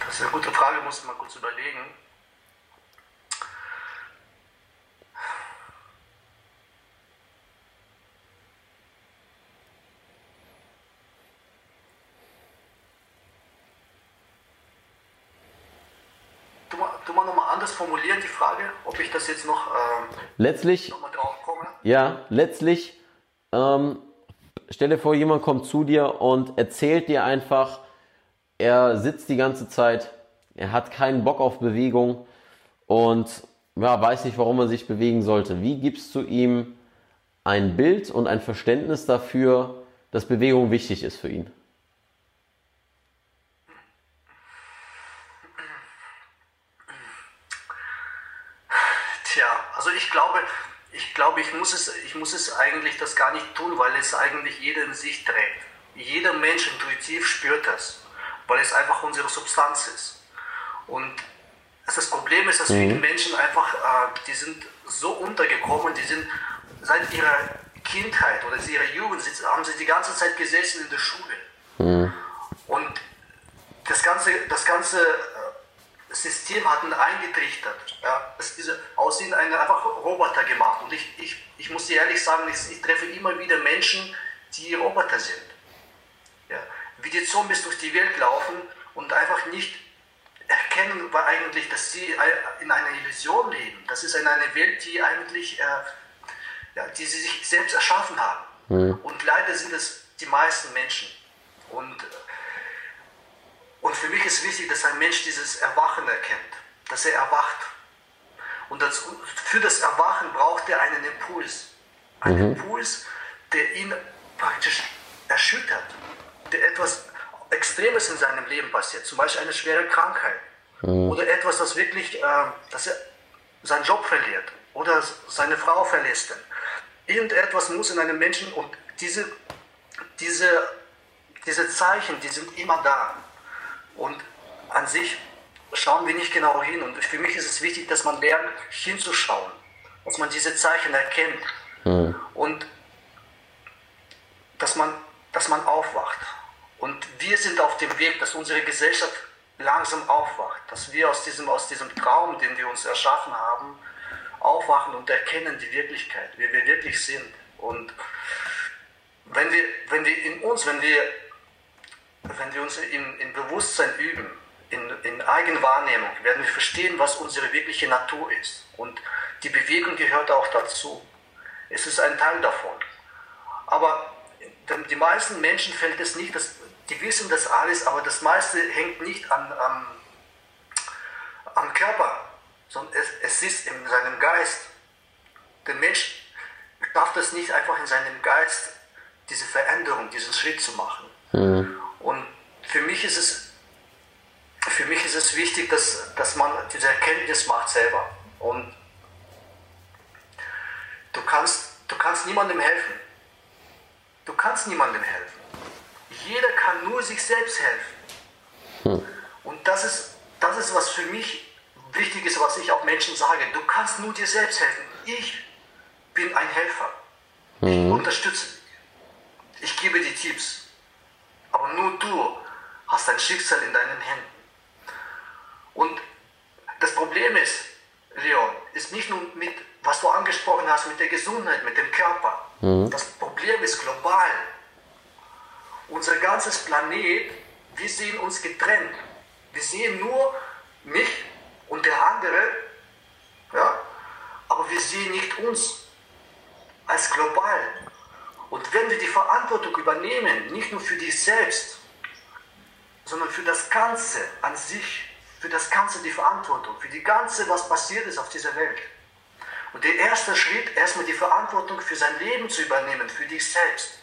Das ist eine gute Frage, muss ich mal kurz überlegen. Du, mal- du mal nochmal anders formulieren, die Frage, ob ich das jetzt noch, ähm, Letztlich noch mal drauf komme. Ja, letztlich, ähm, stell dir vor, jemand kommt zu dir und erzählt dir einfach, er sitzt die ganze Zeit, er hat keinen Bock auf Bewegung und ja, weiß nicht, warum er sich bewegen sollte. Wie gibst du ihm ein Bild und ein Verständnis dafür, dass Bewegung wichtig ist für ihn? Tja, also ich glaube, ich glaube, ich muss es, ich muss es eigentlich das gar nicht tun, weil es eigentlich jeder in sich trägt. Jeder Mensch intuitiv spürt das, weil es einfach unsere Substanz ist. Und das Problem ist, dass viele Menschen einfach, äh, die sind so untergekommen, die sind seit ihrer Kindheit oder ihrer Jugend haben sie die ganze Zeit gesessen in der Schule. Und das ganze, das ganze System hat ihn eingetrichtert. Ja, es ist aus ihnen einen einfach Roboter gemacht. Und ich, ich, ich muss dir ehrlich sagen, ich, ich treffe immer wieder Menschen, die Roboter sind. Ja, wie die Zombies durch die Welt laufen und einfach nicht erkennen war eigentlich, dass sie in einer Illusion leben. Das ist in einer Welt, die eigentlich, äh, ja, die sie sich selbst erschaffen haben. Mhm. Und leider sind es die meisten Menschen. Und, und für mich ist wichtig, dass ein Mensch dieses Erwachen erkennt, dass er erwacht. Und das, für das Erwachen braucht er einen Impuls. Einen mhm. Impuls, der ihn praktisch erschüttert, der etwas Extremes in seinem Leben passiert, zum Beispiel eine schwere Krankheit mhm. oder etwas, das wirklich, äh, dass er seinen Job verliert oder seine Frau verlässt. Irgendetwas muss in einem Menschen und diese, diese, diese Zeichen, die sind immer da. Und an sich schauen wir nicht genau hin. Und für mich ist es wichtig, dass man lernt, hinzuschauen, dass man diese Zeichen erkennt mhm. und dass man, dass man aufwacht. Und wir sind auf dem Weg, dass unsere Gesellschaft langsam aufwacht, dass wir aus diesem, aus diesem Traum, den wir uns erschaffen haben, aufwachen und erkennen die Wirklichkeit, wie wir wirklich sind. Und wenn wir, wenn wir in uns, wenn wir, wenn wir uns in, in Bewusstsein üben, in, in Eigenwahrnehmung, werden wir verstehen, was unsere wirkliche Natur ist. Und die Bewegung gehört auch dazu. Es ist ein Teil davon. Aber die meisten Menschen fällt es nicht, dass die wissen das alles, aber das meiste hängt nicht an, am, am Körper, sondern es, es ist in seinem Geist. Der Mensch schafft es nicht einfach in seinem Geist, diese Veränderung, diesen Schritt zu machen. Mhm. Und für mich ist es für mich ist es wichtig, dass, dass man diese Erkenntnis macht selber. Und du kannst, du kannst niemandem helfen. Du kannst niemandem helfen. Jeder kann nur sich selbst helfen. Hm. Und das ist, das ist, was für mich wichtig ist, was ich auch Menschen sage. Du kannst nur dir selbst helfen. Ich bin ein Helfer. Ich hm. unterstütze dich. Ich gebe dir Tipps. Aber nur du hast dein Schicksal in deinen Händen. Und das Problem ist, Leon, ist nicht nur mit, was du angesprochen hast, mit der Gesundheit, mit dem Körper. Mhm. Das Problem ist global unser ganzes Planet, wir sehen uns getrennt. Wir sehen nur mich und der andere, ja, aber wir sehen nicht uns als global. Und wenn wir die Verantwortung übernehmen, nicht nur für dich selbst, sondern für das Ganze an sich, für das Ganze die Verantwortung, für die ganze, was passiert ist auf dieser Welt. Und der erste Schritt, erstmal die Verantwortung für sein Leben zu übernehmen, für dich selbst.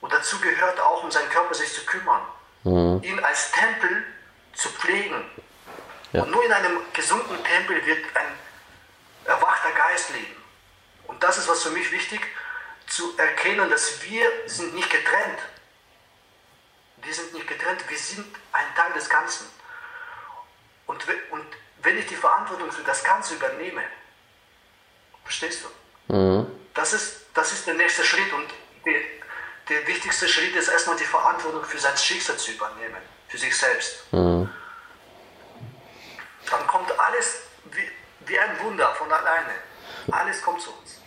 Und dazu gehört auch, um seinen Körper sich zu kümmern, mhm. ihn als Tempel zu pflegen. Ja. Und nur in einem gesunden Tempel wird ein erwachter Geist leben. Und das ist was für mich wichtig, zu erkennen, dass wir sind nicht getrennt. Wir sind nicht getrennt, wir sind ein Teil des Ganzen. Und, und wenn ich die Verantwortung für das Ganze übernehme, verstehst du? Mhm. Das, ist, das ist der nächste Schritt. Und wir, der wichtigste Schritt ist erstmal die Verantwortung für sein Schicksal zu übernehmen, für sich selbst. Mhm. Dann kommt alles wie, wie ein Wunder von alleine. Alles kommt zu uns.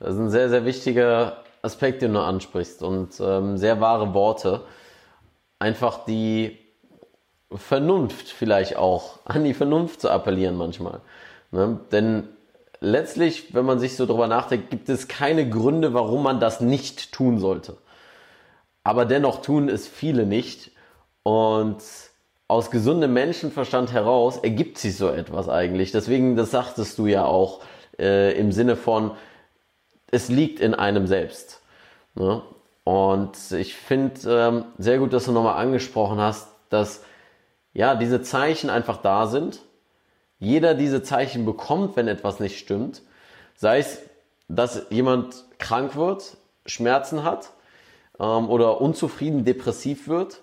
Das ist ein sehr, sehr wichtiger Aspekt, den du ansprichst und ähm, sehr wahre Worte. Einfach die Vernunft vielleicht auch, an die Vernunft zu appellieren manchmal. Ne? Denn letztlich, wenn man sich so drüber nachdenkt, gibt es keine Gründe, warum man das nicht tun sollte. Aber dennoch tun es viele nicht. Und aus gesundem Menschenverstand heraus ergibt sich so etwas eigentlich. Deswegen, das sagtest du ja auch äh, im Sinne von, es liegt in einem selbst. Ne? Und ich finde ähm, sehr gut, dass du nochmal angesprochen hast, dass ja diese Zeichen einfach da sind jeder diese Zeichen bekommt, wenn etwas nicht stimmt. Sei es, dass jemand krank wird, Schmerzen hat ähm, oder unzufrieden, depressiv wird.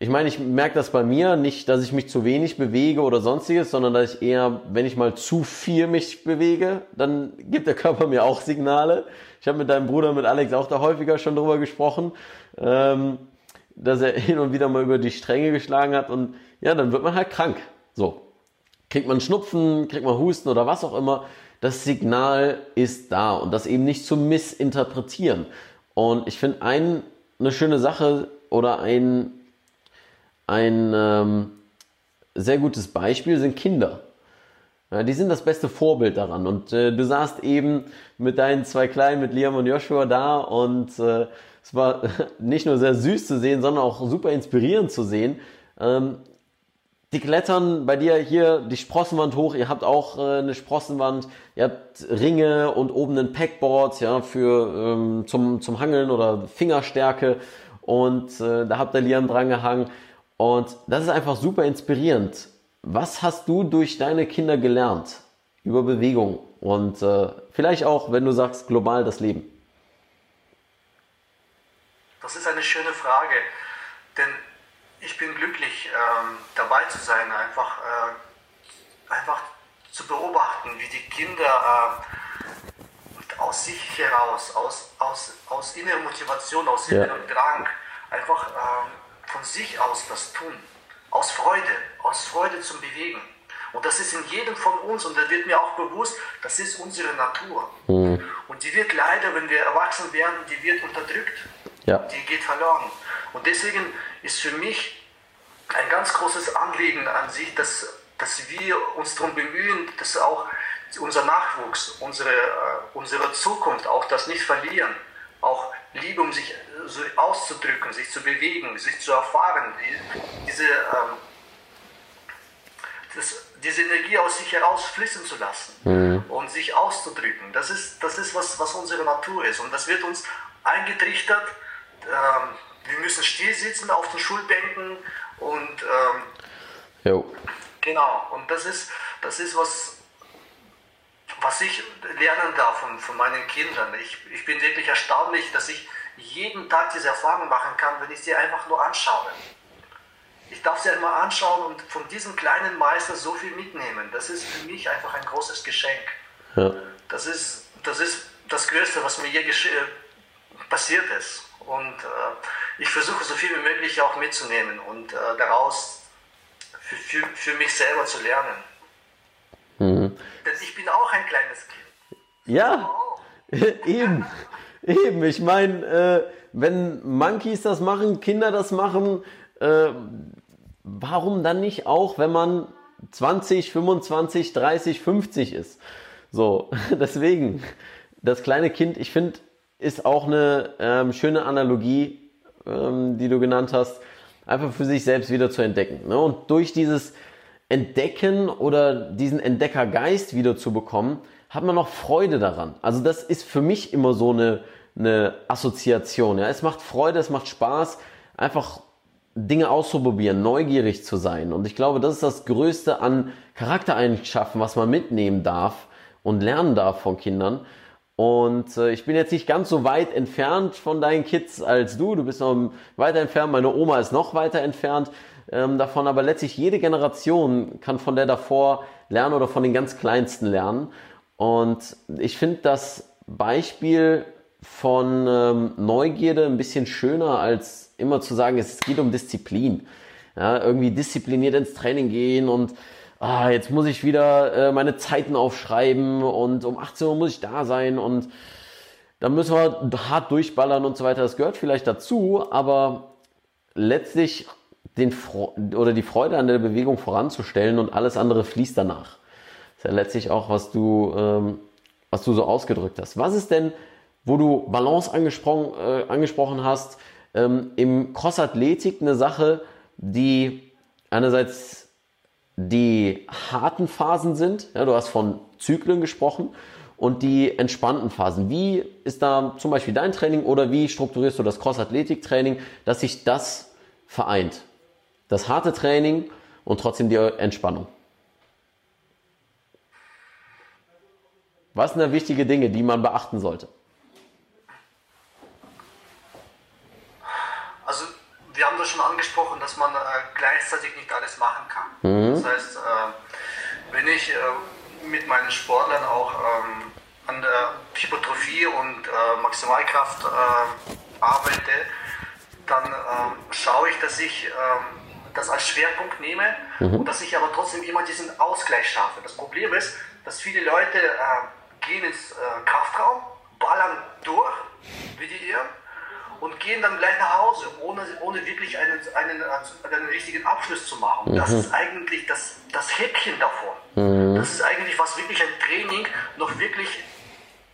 Ich meine, ich merke das bei mir nicht, dass ich mich zu wenig bewege oder sonstiges, sondern dass ich eher, wenn ich mal zu viel mich bewege, dann gibt der Körper mir auch Signale. Ich habe mit deinem Bruder, mit Alex auch da häufiger schon drüber gesprochen, ähm, dass er hin und wieder mal über die Stränge geschlagen hat und ja, dann wird man halt krank. So. Kriegt man Schnupfen, kriegt man Husten oder was auch immer. Das Signal ist da und das eben nicht zu missinterpretieren. Und ich finde ein, eine schöne Sache oder ein, ein ähm, sehr gutes Beispiel sind Kinder. Ja, die sind das beste Vorbild daran. Und äh, du saßt eben mit deinen zwei Kleinen, mit Liam und Joshua da und äh, es war nicht nur sehr süß zu sehen, sondern auch super inspirierend zu sehen. Ähm, die klettern bei dir hier die Sprossenwand hoch. Ihr habt auch äh, eine Sprossenwand. Ihr habt Ringe und oben ein Packboard ja, für, ähm, zum, zum Hangeln oder Fingerstärke. Und äh, da habt ihr Liam dran gehangen. Und das ist einfach super inspirierend. Was hast du durch deine Kinder gelernt über Bewegung und äh, vielleicht auch, wenn du sagst, global das Leben? Das ist eine schöne Frage, denn ich bin glücklich, ähm, dabei zu sein, einfach, äh, einfach zu beobachten, wie die Kinder äh, aus sich heraus, aus, aus, aus innerer Motivation, aus innerem ja. Drang, einfach äh, von sich aus das tun. Aus Freude, aus Freude zum Bewegen. Und das ist in jedem von uns und da wird mir auch bewusst, das ist unsere Natur. Mhm. Und die wird leider, wenn wir erwachsen werden, die wird unterdrückt. Ja. Die geht verloren. Und deswegen ist für mich ein ganz großes Anliegen an sich, dass, dass wir uns darum bemühen, dass auch unser Nachwuchs, unsere, äh, unsere Zukunft auch das nicht verlieren. Auch Liebe, um sich so auszudrücken, sich zu bewegen, sich zu erfahren, diese, ähm, das, diese Energie aus sich heraus fließen zu lassen mhm. und sich auszudrücken. Das ist, das ist was, was unsere Natur ist. Und das wird uns eingetrichtert. Ähm, wir müssen still sitzen auf den Schulbänken und ähm, genau. Und das ist, das ist was, was ich lernen darf von, von meinen Kindern. Ich, ich bin wirklich erstaunlich, dass ich jeden Tag diese Erfahrung machen kann, wenn ich sie einfach nur anschaue. Ich darf sie einmal anschauen und von diesem kleinen Meister so viel mitnehmen. Das ist für mich einfach ein großes Geschenk. Ja. Das, ist, das ist das Größte, was mir je passiert ist. Und äh, ich versuche so viel wie möglich auch mitzunehmen und äh, daraus für, für, für, mich selber zu lernen. Mhm. Denn ich bin auch ein kleines Kind. Ja, eben. Eben, ich meine, äh, wenn Monkeys das machen, Kinder das machen, äh, warum dann nicht auch, wenn man 20, 25, 30, 50 ist? So, deswegen, das kleine Kind, ich finde, ist auch eine ähm, schöne Analogie, ähm, die du genannt hast, einfach für sich selbst wieder zu entdecken. Ne? Und durch dieses Entdecken oder diesen Entdeckergeist wieder zu bekommen, hat man noch Freude daran. Also das ist für mich immer so eine, eine Assoziation. Ja? Es macht Freude, es macht Spaß, einfach Dinge auszuprobieren, neugierig zu sein. Und ich glaube, das ist das Größte an Charaktereigenschaften, was man mitnehmen darf und lernen darf von Kindern. Und äh, ich bin jetzt nicht ganz so weit entfernt von deinen Kids als du. Du bist noch weiter entfernt. Meine Oma ist noch weiter entfernt ähm, davon. Aber letztlich jede Generation kann von der davor lernen oder von den ganz Kleinsten lernen. Und ich finde das Beispiel von ähm, Neugierde ein bisschen schöner, als immer zu sagen, es geht um Disziplin. Ja, irgendwie diszipliniert ins Training gehen und ah, jetzt muss ich wieder äh, meine Zeiten aufschreiben und um 18 Uhr muss ich da sein und dann müssen wir hart durchballern und so weiter. Das gehört vielleicht dazu, aber letztlich den Fre oder die Freude an der Bewegung voranzustellen und alles andere fließt danach ist ja letztlich auch, was du, ähm, was du so ausgedrückt hast. Was ist denn, wo du Balance angesprochen, äh, angesprochen hast, ähm, im Crossathletik eine Sache, die einerseits die harten Phasen sind, ja, du hast von Zyklen gesprochen, und die entspannten Phasen. Wie ist da zum Beispiel dein Training oder wie strukturierst du das Crossathletik-Training, dass sich das vereint? Das harte Training und trotzdem die Entspannung. Was sind da wichtige Dinge, die man beachten sollte? Also wir haben das schon angesprochen, dass man äh, gleichzeitig nicht alles machen kann. Das heißt, äh, wenn ich äh, mit meinen Sportlern auch ähm, an der Hypertrophie und äh, Maximalkraft äh, arbeite, dann ähm, schaue ich, dass ich ähm, das als Schwerpunkt nehme und dass ich aber trotzdem immer diesen Ausgleich schaffe. Das Problem ist, dass viele Leute äh, gehen ins äh, Kraftraum, ballern durch, wie die Irren, und gehen dann gleich nach Hause, ohne, ohne wirklich einen, einen, einen richtigen Abschluss zu machen. Das ist eigentlich das, das Häkchen davon. Das ist eigentlich, was wirklich ein Training noch wirklich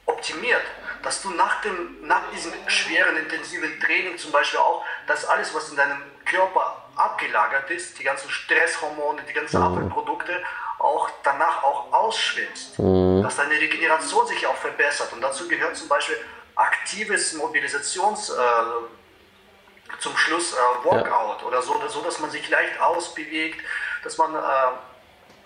optimiert. Dass du nach, dem, nach diesem schweren, intensiven Training zum Beispiel auch, dass alles, was in deinem Körper abgelagert ist, die ganzen Stresshormone, die ganzen Abfallprodukte, auch danach auch ausschwemmst. Dass deine Regeneration sich auch verbessert. Und dazu gehört zum Beispiel aktives Mobilisations, äh, zum Schluss äh, Workout oder so, so, dass man sich leicht ausbewegt, dass man äh,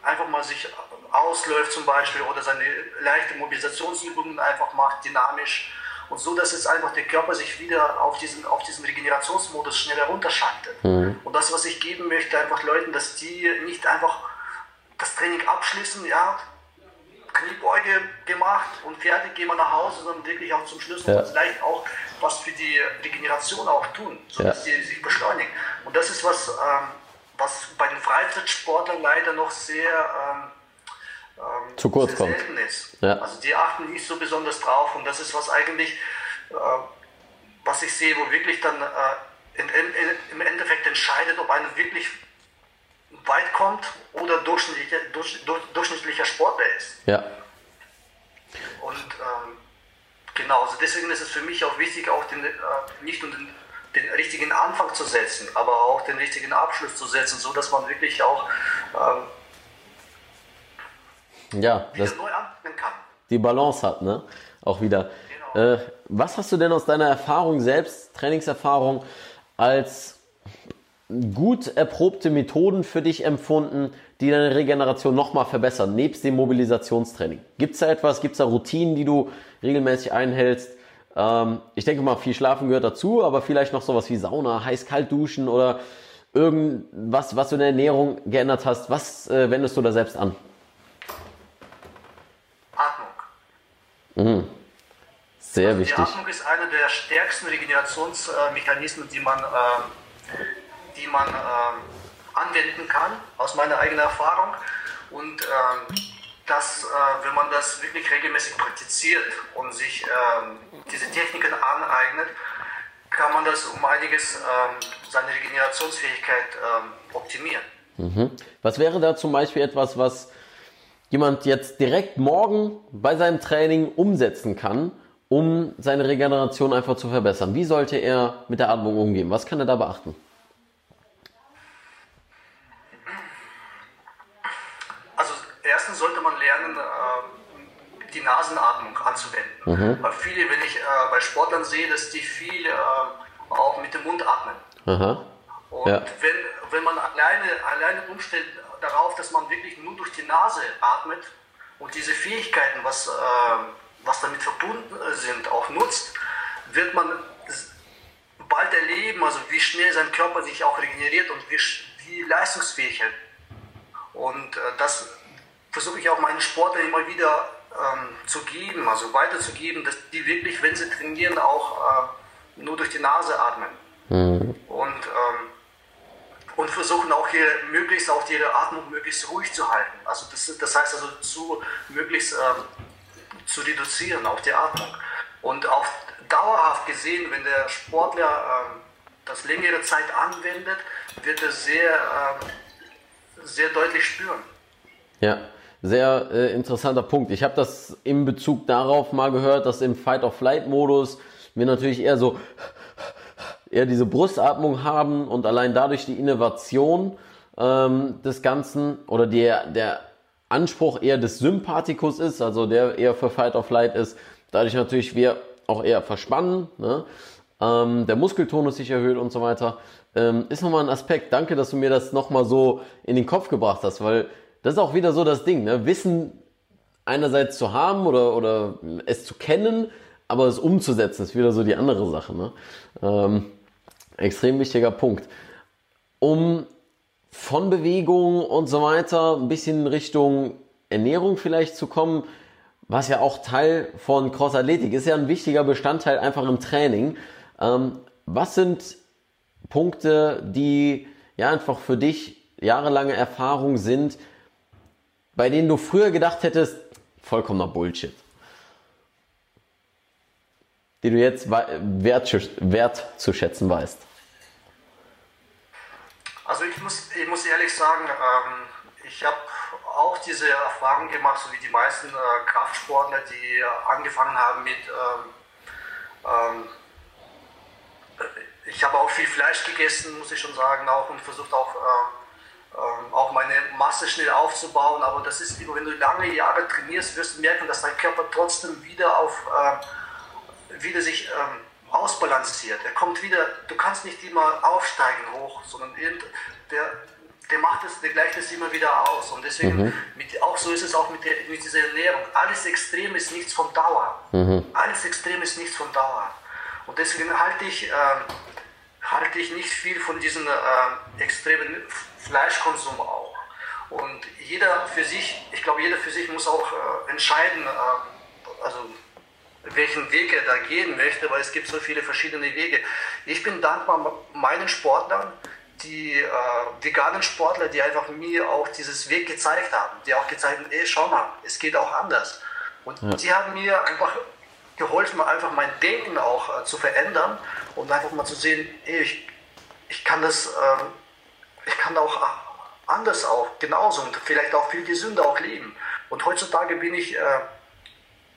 einfach mal sich ausläuft zum Beispiel oder seine leichte Mobilisationsübungen einfach macht, dynamisch und so, dass jetzt einfach der Körper sich wieder auf diesen, auf diesen Regenerationsmodus schneller runterschaltet. Und das, was ich geben möchte, einfach Leuten, dass die nicht einfach das Training abschließen, ja, Kniebeuge gemacht und fertig, gehen wir nach Hause, sondern wirklich auch zum Schluss Ja. vielleicht auch was für die Regeneration auch tun, sodass Ja. die sich beschleunigen. Und das ist was, ähm, was bei den Freizeitsportlern leider noch sehr, ähm, ähm, Zu kurz kommt. selten ist. Ja. Also die achten nicht so besonders drauf und das ist was eigentlich, äh, was ich sehe, wo wirklich dann äh, in, in, im Endeffekt entscheidet, ob einer wirklich weit kommt oder durchschnittlicher, durch, durch, durchschnittlicher Sportler ist. Ja. Und ähm, genau, also deswegen ist es für mich auch wichtig, auch den, äh, nicht nur den, den richtigen Anfang zu setzen, aber auch den richtigen Abschluss zu setzen, so dass man wirklich auch ähm, Ja, wieder das, neu anfangen kann. die Balance hat, ne? Auch wieder. Genau. Äh, was hast du denn aus deiner Erfahrung selbst, Trainingserfahrung, als gut erprobte Methoden für dich empfunden, die deine Regeneration nochmal verbessern, nebst dem Mobilisationstraining? Gibt es da etwas, gibt es da Routinen, die du regelmäßig einhältst? Ähm, ich denke mal, viel Schlafen gehört dazu, aber vielleicht noch sowas wie Sauna, heiß-kalt duschen oder irgendwas, was du in der Ernährung geändert hast. Was äh, wendest du da selbst an? Atmung. Sehr Die wichtig. Atmung ist einer der stärksten Regenerationsmechanismen, die man, ähm, die man ähm, anwenden kann, aus meiner eigenen Erfahrung. Und ähm, das, äh, wenn man das wirklich regelmäßig praktiziert und sich ähm, diese Techniken aneignet, kann man das um einiges seine Regenerationsfähigkeit optimieren. Was wäre da zum Beispiel etwas, was jemand jetzt direkt morgen bei seinem Training umsetzen kann, um seine Regeneration einfach zu verbessern? Wie sollte er mit der Atmung umgehen? Was kann er da beachten? Also erstens sollte man lernen, äh, die Nasenatmung anzuwenden. Weil viele, wenn ich äh, bei Sportlern sehe, dass die viel äh, auch mit dem Mund atmen. Aha. Und Ja. wenn, wenn man alleine, alleine umstellt darauf, dass man wirklich nur durch die Nase atmet und diese Fähigkeiten, was, äh, was damit verbunden äh, sind, auch nutzt, wird man bald erleben, also wie schnell sein Körper sich auch regeneriert und wie, wie leistungsfähig er und äh, das versuche ich auch meinen Sportlern immer wieder ähm, zu geben, also weiterzugeben, dass die wirklich, wenn sie trainieren, auch äh, nur durch die Nase atmen. Und, ähm, und versuchen auch hier möglichst auch ihre Atmung möglichst ruhig zu halten. Also das, das heißt also zu möglichst ähm, zu reduzieren, auch die Atmung. Und auch dauerhaft gesehen, wenn der Sportler ähm, das längere Zeit anwendet, wird er sehr ähm, sehr deutlich spüren. Ja, sehr äh, interessanter Punkt. Ich habe das in Bezug darauf mal gehört, dass im Fight-of-Flight-Modus wir natürlich eher so eher diese Brustatmung haben und allein dadurch die Innovation ähm, des Ganzen oder der, der Anspruch eher des Sympathikus ist, also der eher für Fight-of-Flight ist, dadurch natürlich wir auch eher verspannen, ne? ähm, der Muskeltonus sich erhöht und so weiter, ähm, ist nochmal ein Aspekt. Danke, dass du mir das nochmal so in den Kopf gebracht hast, weil das ist auch wieder so das Ding, ne? Wissen einerseits zu haben oder, oder es zu kennen, aber es umzusetzen ist wieder so die andere Sache. Ne? Ähm, Extrem wichtiger Punkt. Um von Bewegung und so weiter ein bisschen Richtung Ernährung vielleicht zu kommen, was ja auch Teil von Crossathletik ist, ja ein wichtiger Bestandteil einfach im Training. Ähm, was sind Punkte, die ja einfach für dich jahrelange Erfahrung sind, bei denen du früher gedacht hättest, vollkommener Bullshit? Die du jetzt wert, wert zu schätzen weißt. Also ich muss, ich muss ehrlich sagen, ähm, ich habe auch diese Erfahrung gemacht, so wie die meisten äh, Kraftsportler, die angefangen haben mit, ähm, ähm, ich habe auch viel Fleisch gegessen, muss ich schon sagen, auch und versucht auch, äh, äh, auch meine Masse schnell aufzubauen. Aber das ist, wenn du lange Jahre trainierst, wirst du merken, dass dein Körper trotzdem wieder auf, äh, wieder sich ähm, ausbalanciert. Er kommt wieder, du kannst nicht immer aufsteigen hoch, sondern der, der macht es, der gleicht es immer wieder aus. Und deswegen, mhm. mit, auch so ist es auch mit, der, mit dieser Ernährung. Alles Extrem ist nichts von Dauer. Mhm. Alles Extrem ist nichts von Dauer. Und deswegen halte ich, äh, halte ich nicht viel von diesem äh, extremen Fleischkonsum auch. Und jeder für sich, ich glaube, jeder für sich muss auch äh, entscheiden, äh, also welchen Weg er da gehen möchte, weil es gibt so viele verschiedene Wege. Ich bin dankbar meinen Sportlern, die äh, veganen Sportler, die einfach mir auch dieses Weg gezeigt haben, die auch gezeigt haben, ey, schau mal, es geht auch anders. Und ja. die haben mir einfach geholfen, einfach mein Denken auch äh, zu verändern und einfach mal zu sehen, ey, ich, ich kann das, äh, ich kann auch anders auch, genauso und vielleicht auch viel gesünder auch leben. Und heutzutage bin ich äh,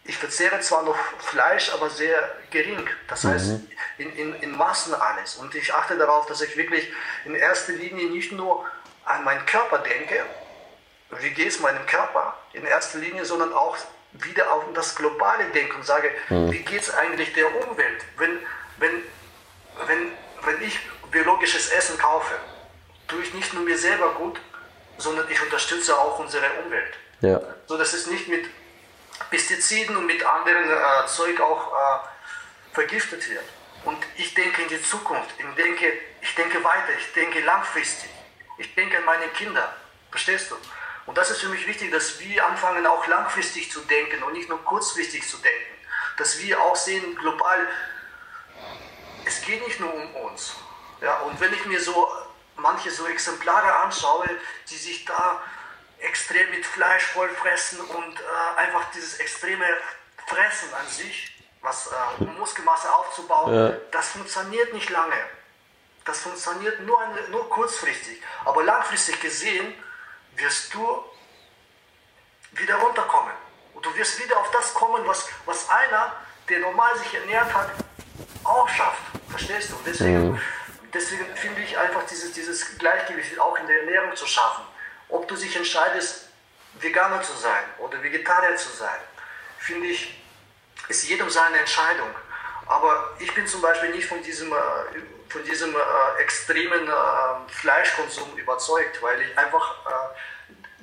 ich verzehre zwar noch Fleisch, aber sehr gering. Das heißt, mhm. in, in, in Massen alles. Und ich achte darauf, dass ich wirklich in erster Linie nicht nur an meinen Körper denke, wie geht es meinem Körper in erster Linie, sondern auch wieder auf das Globale denke und sage, mhm. wie geht es eigentlich der Umwelt? Wenn, wenn, wenn, wenn ich biologisches Essen kaufe, tue ich nicht nur mir selber gut, sondern ich unterstütze auch unsere Umwelt. Ja. So, das ist nicht mit Pestiziden und mit anderen äh, Zeug auch äh, vergiftet wird. Und ich denke in die Zukunft, ich denke, ich denke weiter, ich denke langfristig. Ich denke an meine Kinder. Verstehst du? Und das ist für mich wichtig, dass wir anfangen, auch langfristig zu denken und nicht nur kurzfristig zu denken. Dass wir auch sehen, global, es geht nicht nur um uns. Ja, und wenn ich mir so manche so Exemplare anschaue, die sich da extrem mit Fleisch vollfressen und äh, einfach dieses extreme Fressen an sich, was äh, Muskelmasse aufzubauen, ja. das funktioniert nicht lange. Das funktioniert nur, eine, nur kurzfristig. Aber langfristig gesehen wirst du wieder runterkommen. Und du wirst wieder auf das kommen, was, was einer, der normal sich ernährt hat, auch schafft. Verstehst du? Deswegen, mhm. Deswegen finde ich einfach dieses, dieses Gleichgewicht auch in der Ernährung zu schaffen ob du dich entscheidest, Veganer zu sein oder Vegetarier zu sein, finde ich, ist jedem seine Entscheidung. Aber ich bin zum Beispiel nicht von diesem, äh, von diesem äh, extremen äh, Fleischkonsum überzeugt, weil ich einfach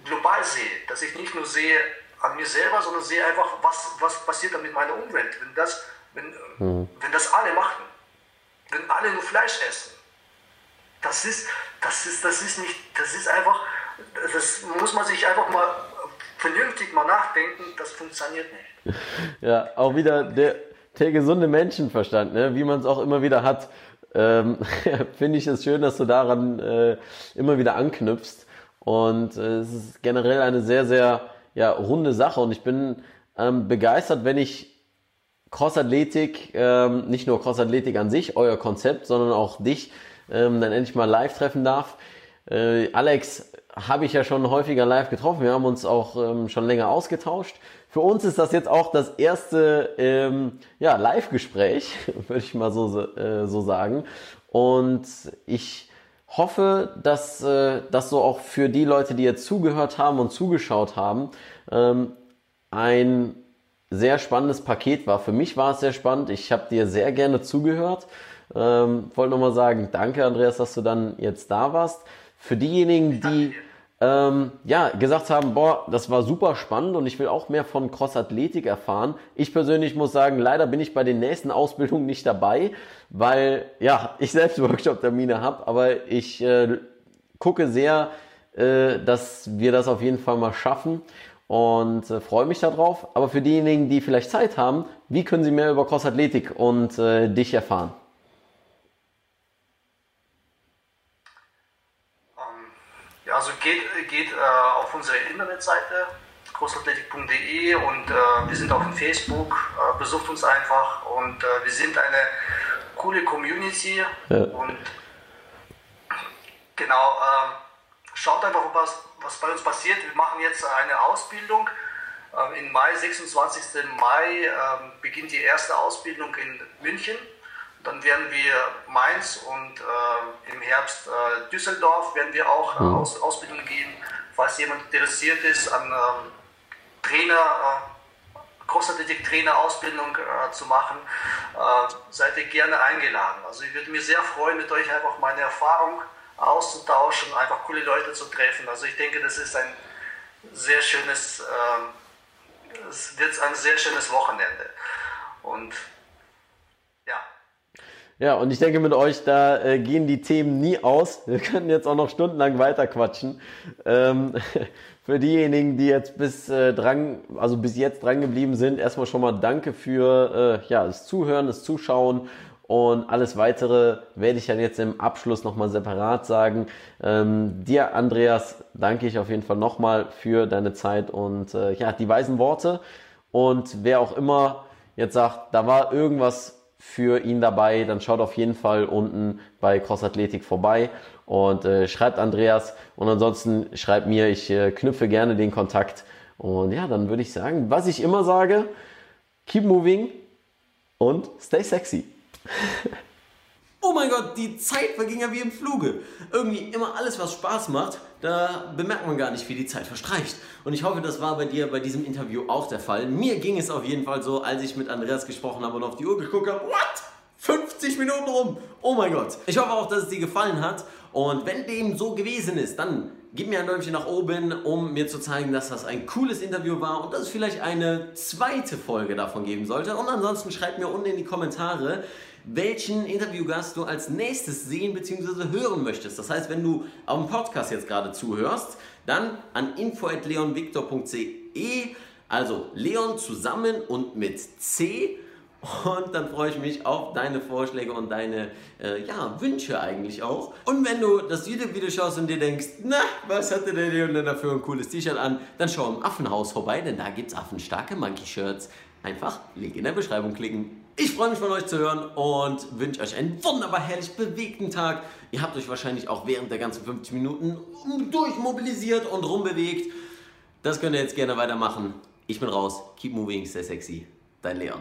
global sehe, dass ich nicht nur sehe an mir selber, sondern sehe einfach, was, was passiert dann mit meiner Umwelt, wenn das, wenn, mhm. wenn das alle machen, wenn alle nur Fleisch essen. Das ist, das ist, das ist nicht, das ist einfach, das muss man sich einfach mal vernünftig mal nachdenken, das funktioniert nicht. Ja, auch wieder der, der gesunde Menschenverstand, ne? wie man es auch immer wieder hat. Ähm, Finde ich es schön, dass du daran äh, immer wieder anknüpfst. Und äh, es ist generell eine sehr, sehr ja, runde Sache. Und ich bin ähm, begeistert, wenn ich Crossathletik, ähm, nicht nur Crossathletik an sich, euer Konzept, sondern auch dich ähm, dann endlich mal live treffen darf. Äh, Alex habe ich ja schon häufiger live getroffen. Wir haben uns auch ähm, schon länger ausgetauscht. Für uns ist das jetzt auch das erste ähm, ja, Live-Gespräch, würde ich mal so, äh, so sagen. Und ich hoffe, dass äh, das so auch für die Leute, die jetzt zugehört haben und zugeschaut haben, ähm, ein sehr spannendes Paket war. Für mich war es sehr spannend. Ich habe dir sehr gerne zugehört. Ähm, wollte nochmal sagen, danke Andreas, dass du dann jetzt da warst. Für diejenigen, die ähm, ja, gesagt haben, boah, das war super spannend und ich will auch mehr von Crossathletik erfahren. Ich persönlich muss sagen, leider bin ich bei den nächsten Ausbildungen nicht dabei, weil ja, ich selbst Workshop-Termine habe, aber ich äh, gucke sehr, äh, dass wir das auf jeden Fall mal schaffen und äh, freue mich darauf. Aber für diejenigen, die vielleicht Zeit haben, wie können sie mehr über Crossathletik und äh, dich erfahren? Ja, also geht, geht äh, auf unsere Internetseite crossathletik.de und äh, wir sind auf Facebook. Äh, besucht uns einfach und äh, wir sind eine coole Community Ja. und genau, ähm, schaut einfach, was, was bei uns passiert. Wir machen jetzt eine Ausbildung. Ähm, Im Mai, 26. Mai, ähm, beginnt die erste Ausbildung in München. Dann werden wir Mainz und äh, im Herbst äh, Düsseldorf werden wir auch äh, Aus, Ausbildung gehen. Falls jemand interessiert ist an ähm, Trainer, äh, Crossathletik-Trainer-Ausbildung äh, zu machen, äh, seid ihr gerne eingeladen. Also ich würde mich sehr freuen, mit euch einfach meine Erfahrung auszutauschen, einfach coole Leute zu treffen. Also ich denke, das ist ein sehr schönes, ähm, es wird ein sehr schönes Wochenende. Und. Ja, und ich denke mit euch, da äh, gehen die Themen nie aus. Wir können jetzt auch noch stundenlang weiterquatschen. Ähm, für diejenigen, die jetzt bis äh, dran, also bis jetzt dran geblieben sind, erstmal schon mal danke für äh, ja, das Zuhören, das Zuschauen und alles weitere werde ich dann jetzt im Abschluss nochmal separat sagen. Ähm, dir, Andreas, danke ich auf jeden Fall nochmal für deine Zeit und äh, ja, die weisen Worte. Und wer auch immer jetzt sagt, da war irgendwas für ihn dabei, dann schaut auf jeden Fall unten bei Cross Athletik vorbei und äh, schreibt Andreas und ansonsten schreibt mir, ich äh, knüpfe gerne den Kontakt und ja, dann würde ich sagen, was ich immer sage, keep moving und stay sexy. Oh mein Gott, die Zeit verging ja wie im Fluge. Irgendwie immer alles, was Spaß macht, da bemerkt man gar nicht, wie die Zeit verstreicht. Und ich hoffe, das war bei dir bei diesem Interview auch der Fall. Mir ging es auf jeden Fall so, als ich mit Andreas gesprochen habe und auf die Uhr geguckt habe. What? 50 Minuten rum. Oh mein Gott. Ich hoffe auch, dass es dir gefallen hat. Und wenn dem so gewesen ist, dann gib mir ein Däumchen nach oben, um mir zu zeigen, dass das ein cooles Interview war und dass es vielleicht eine zweite Folge davon geben sollte. Und ansonsten schreib mir unten in die Kommentare, welchen Interviewgast du als nächstes sehen bzw. hören möchtest. Das heißt, wenn du auf dem Podcast jetzt gerade zuhörst, dann an info.leonvictor.de, also Leon zusammen und mit C. Und dann freue ich mich auf deine Vorschläge und deine äh, ja, Wünsche eigentlich auch. Und wenn du das YouTube-Video schaust und dir denkst, na, was hatte der Leon denn da für ein cooles T-Shirt an, dann schau im Affenhaus vorbei, denn da gibt es affenstarke Monkey-Shirts. Einfach Link in der Beschreibung klicken. Ich freue mich von euch zu hören und wünsche euch einen wunderbar herrlich bewegten Tag. Ihr habt euch wahrscheinlich auch während der ganzen 50 Minuten durchmobilisiert und rumbewegt. Das könnt ihr jetzt gerne weitermachen. Ich bin raus. Keep moving, stay sexy. Dein Leon.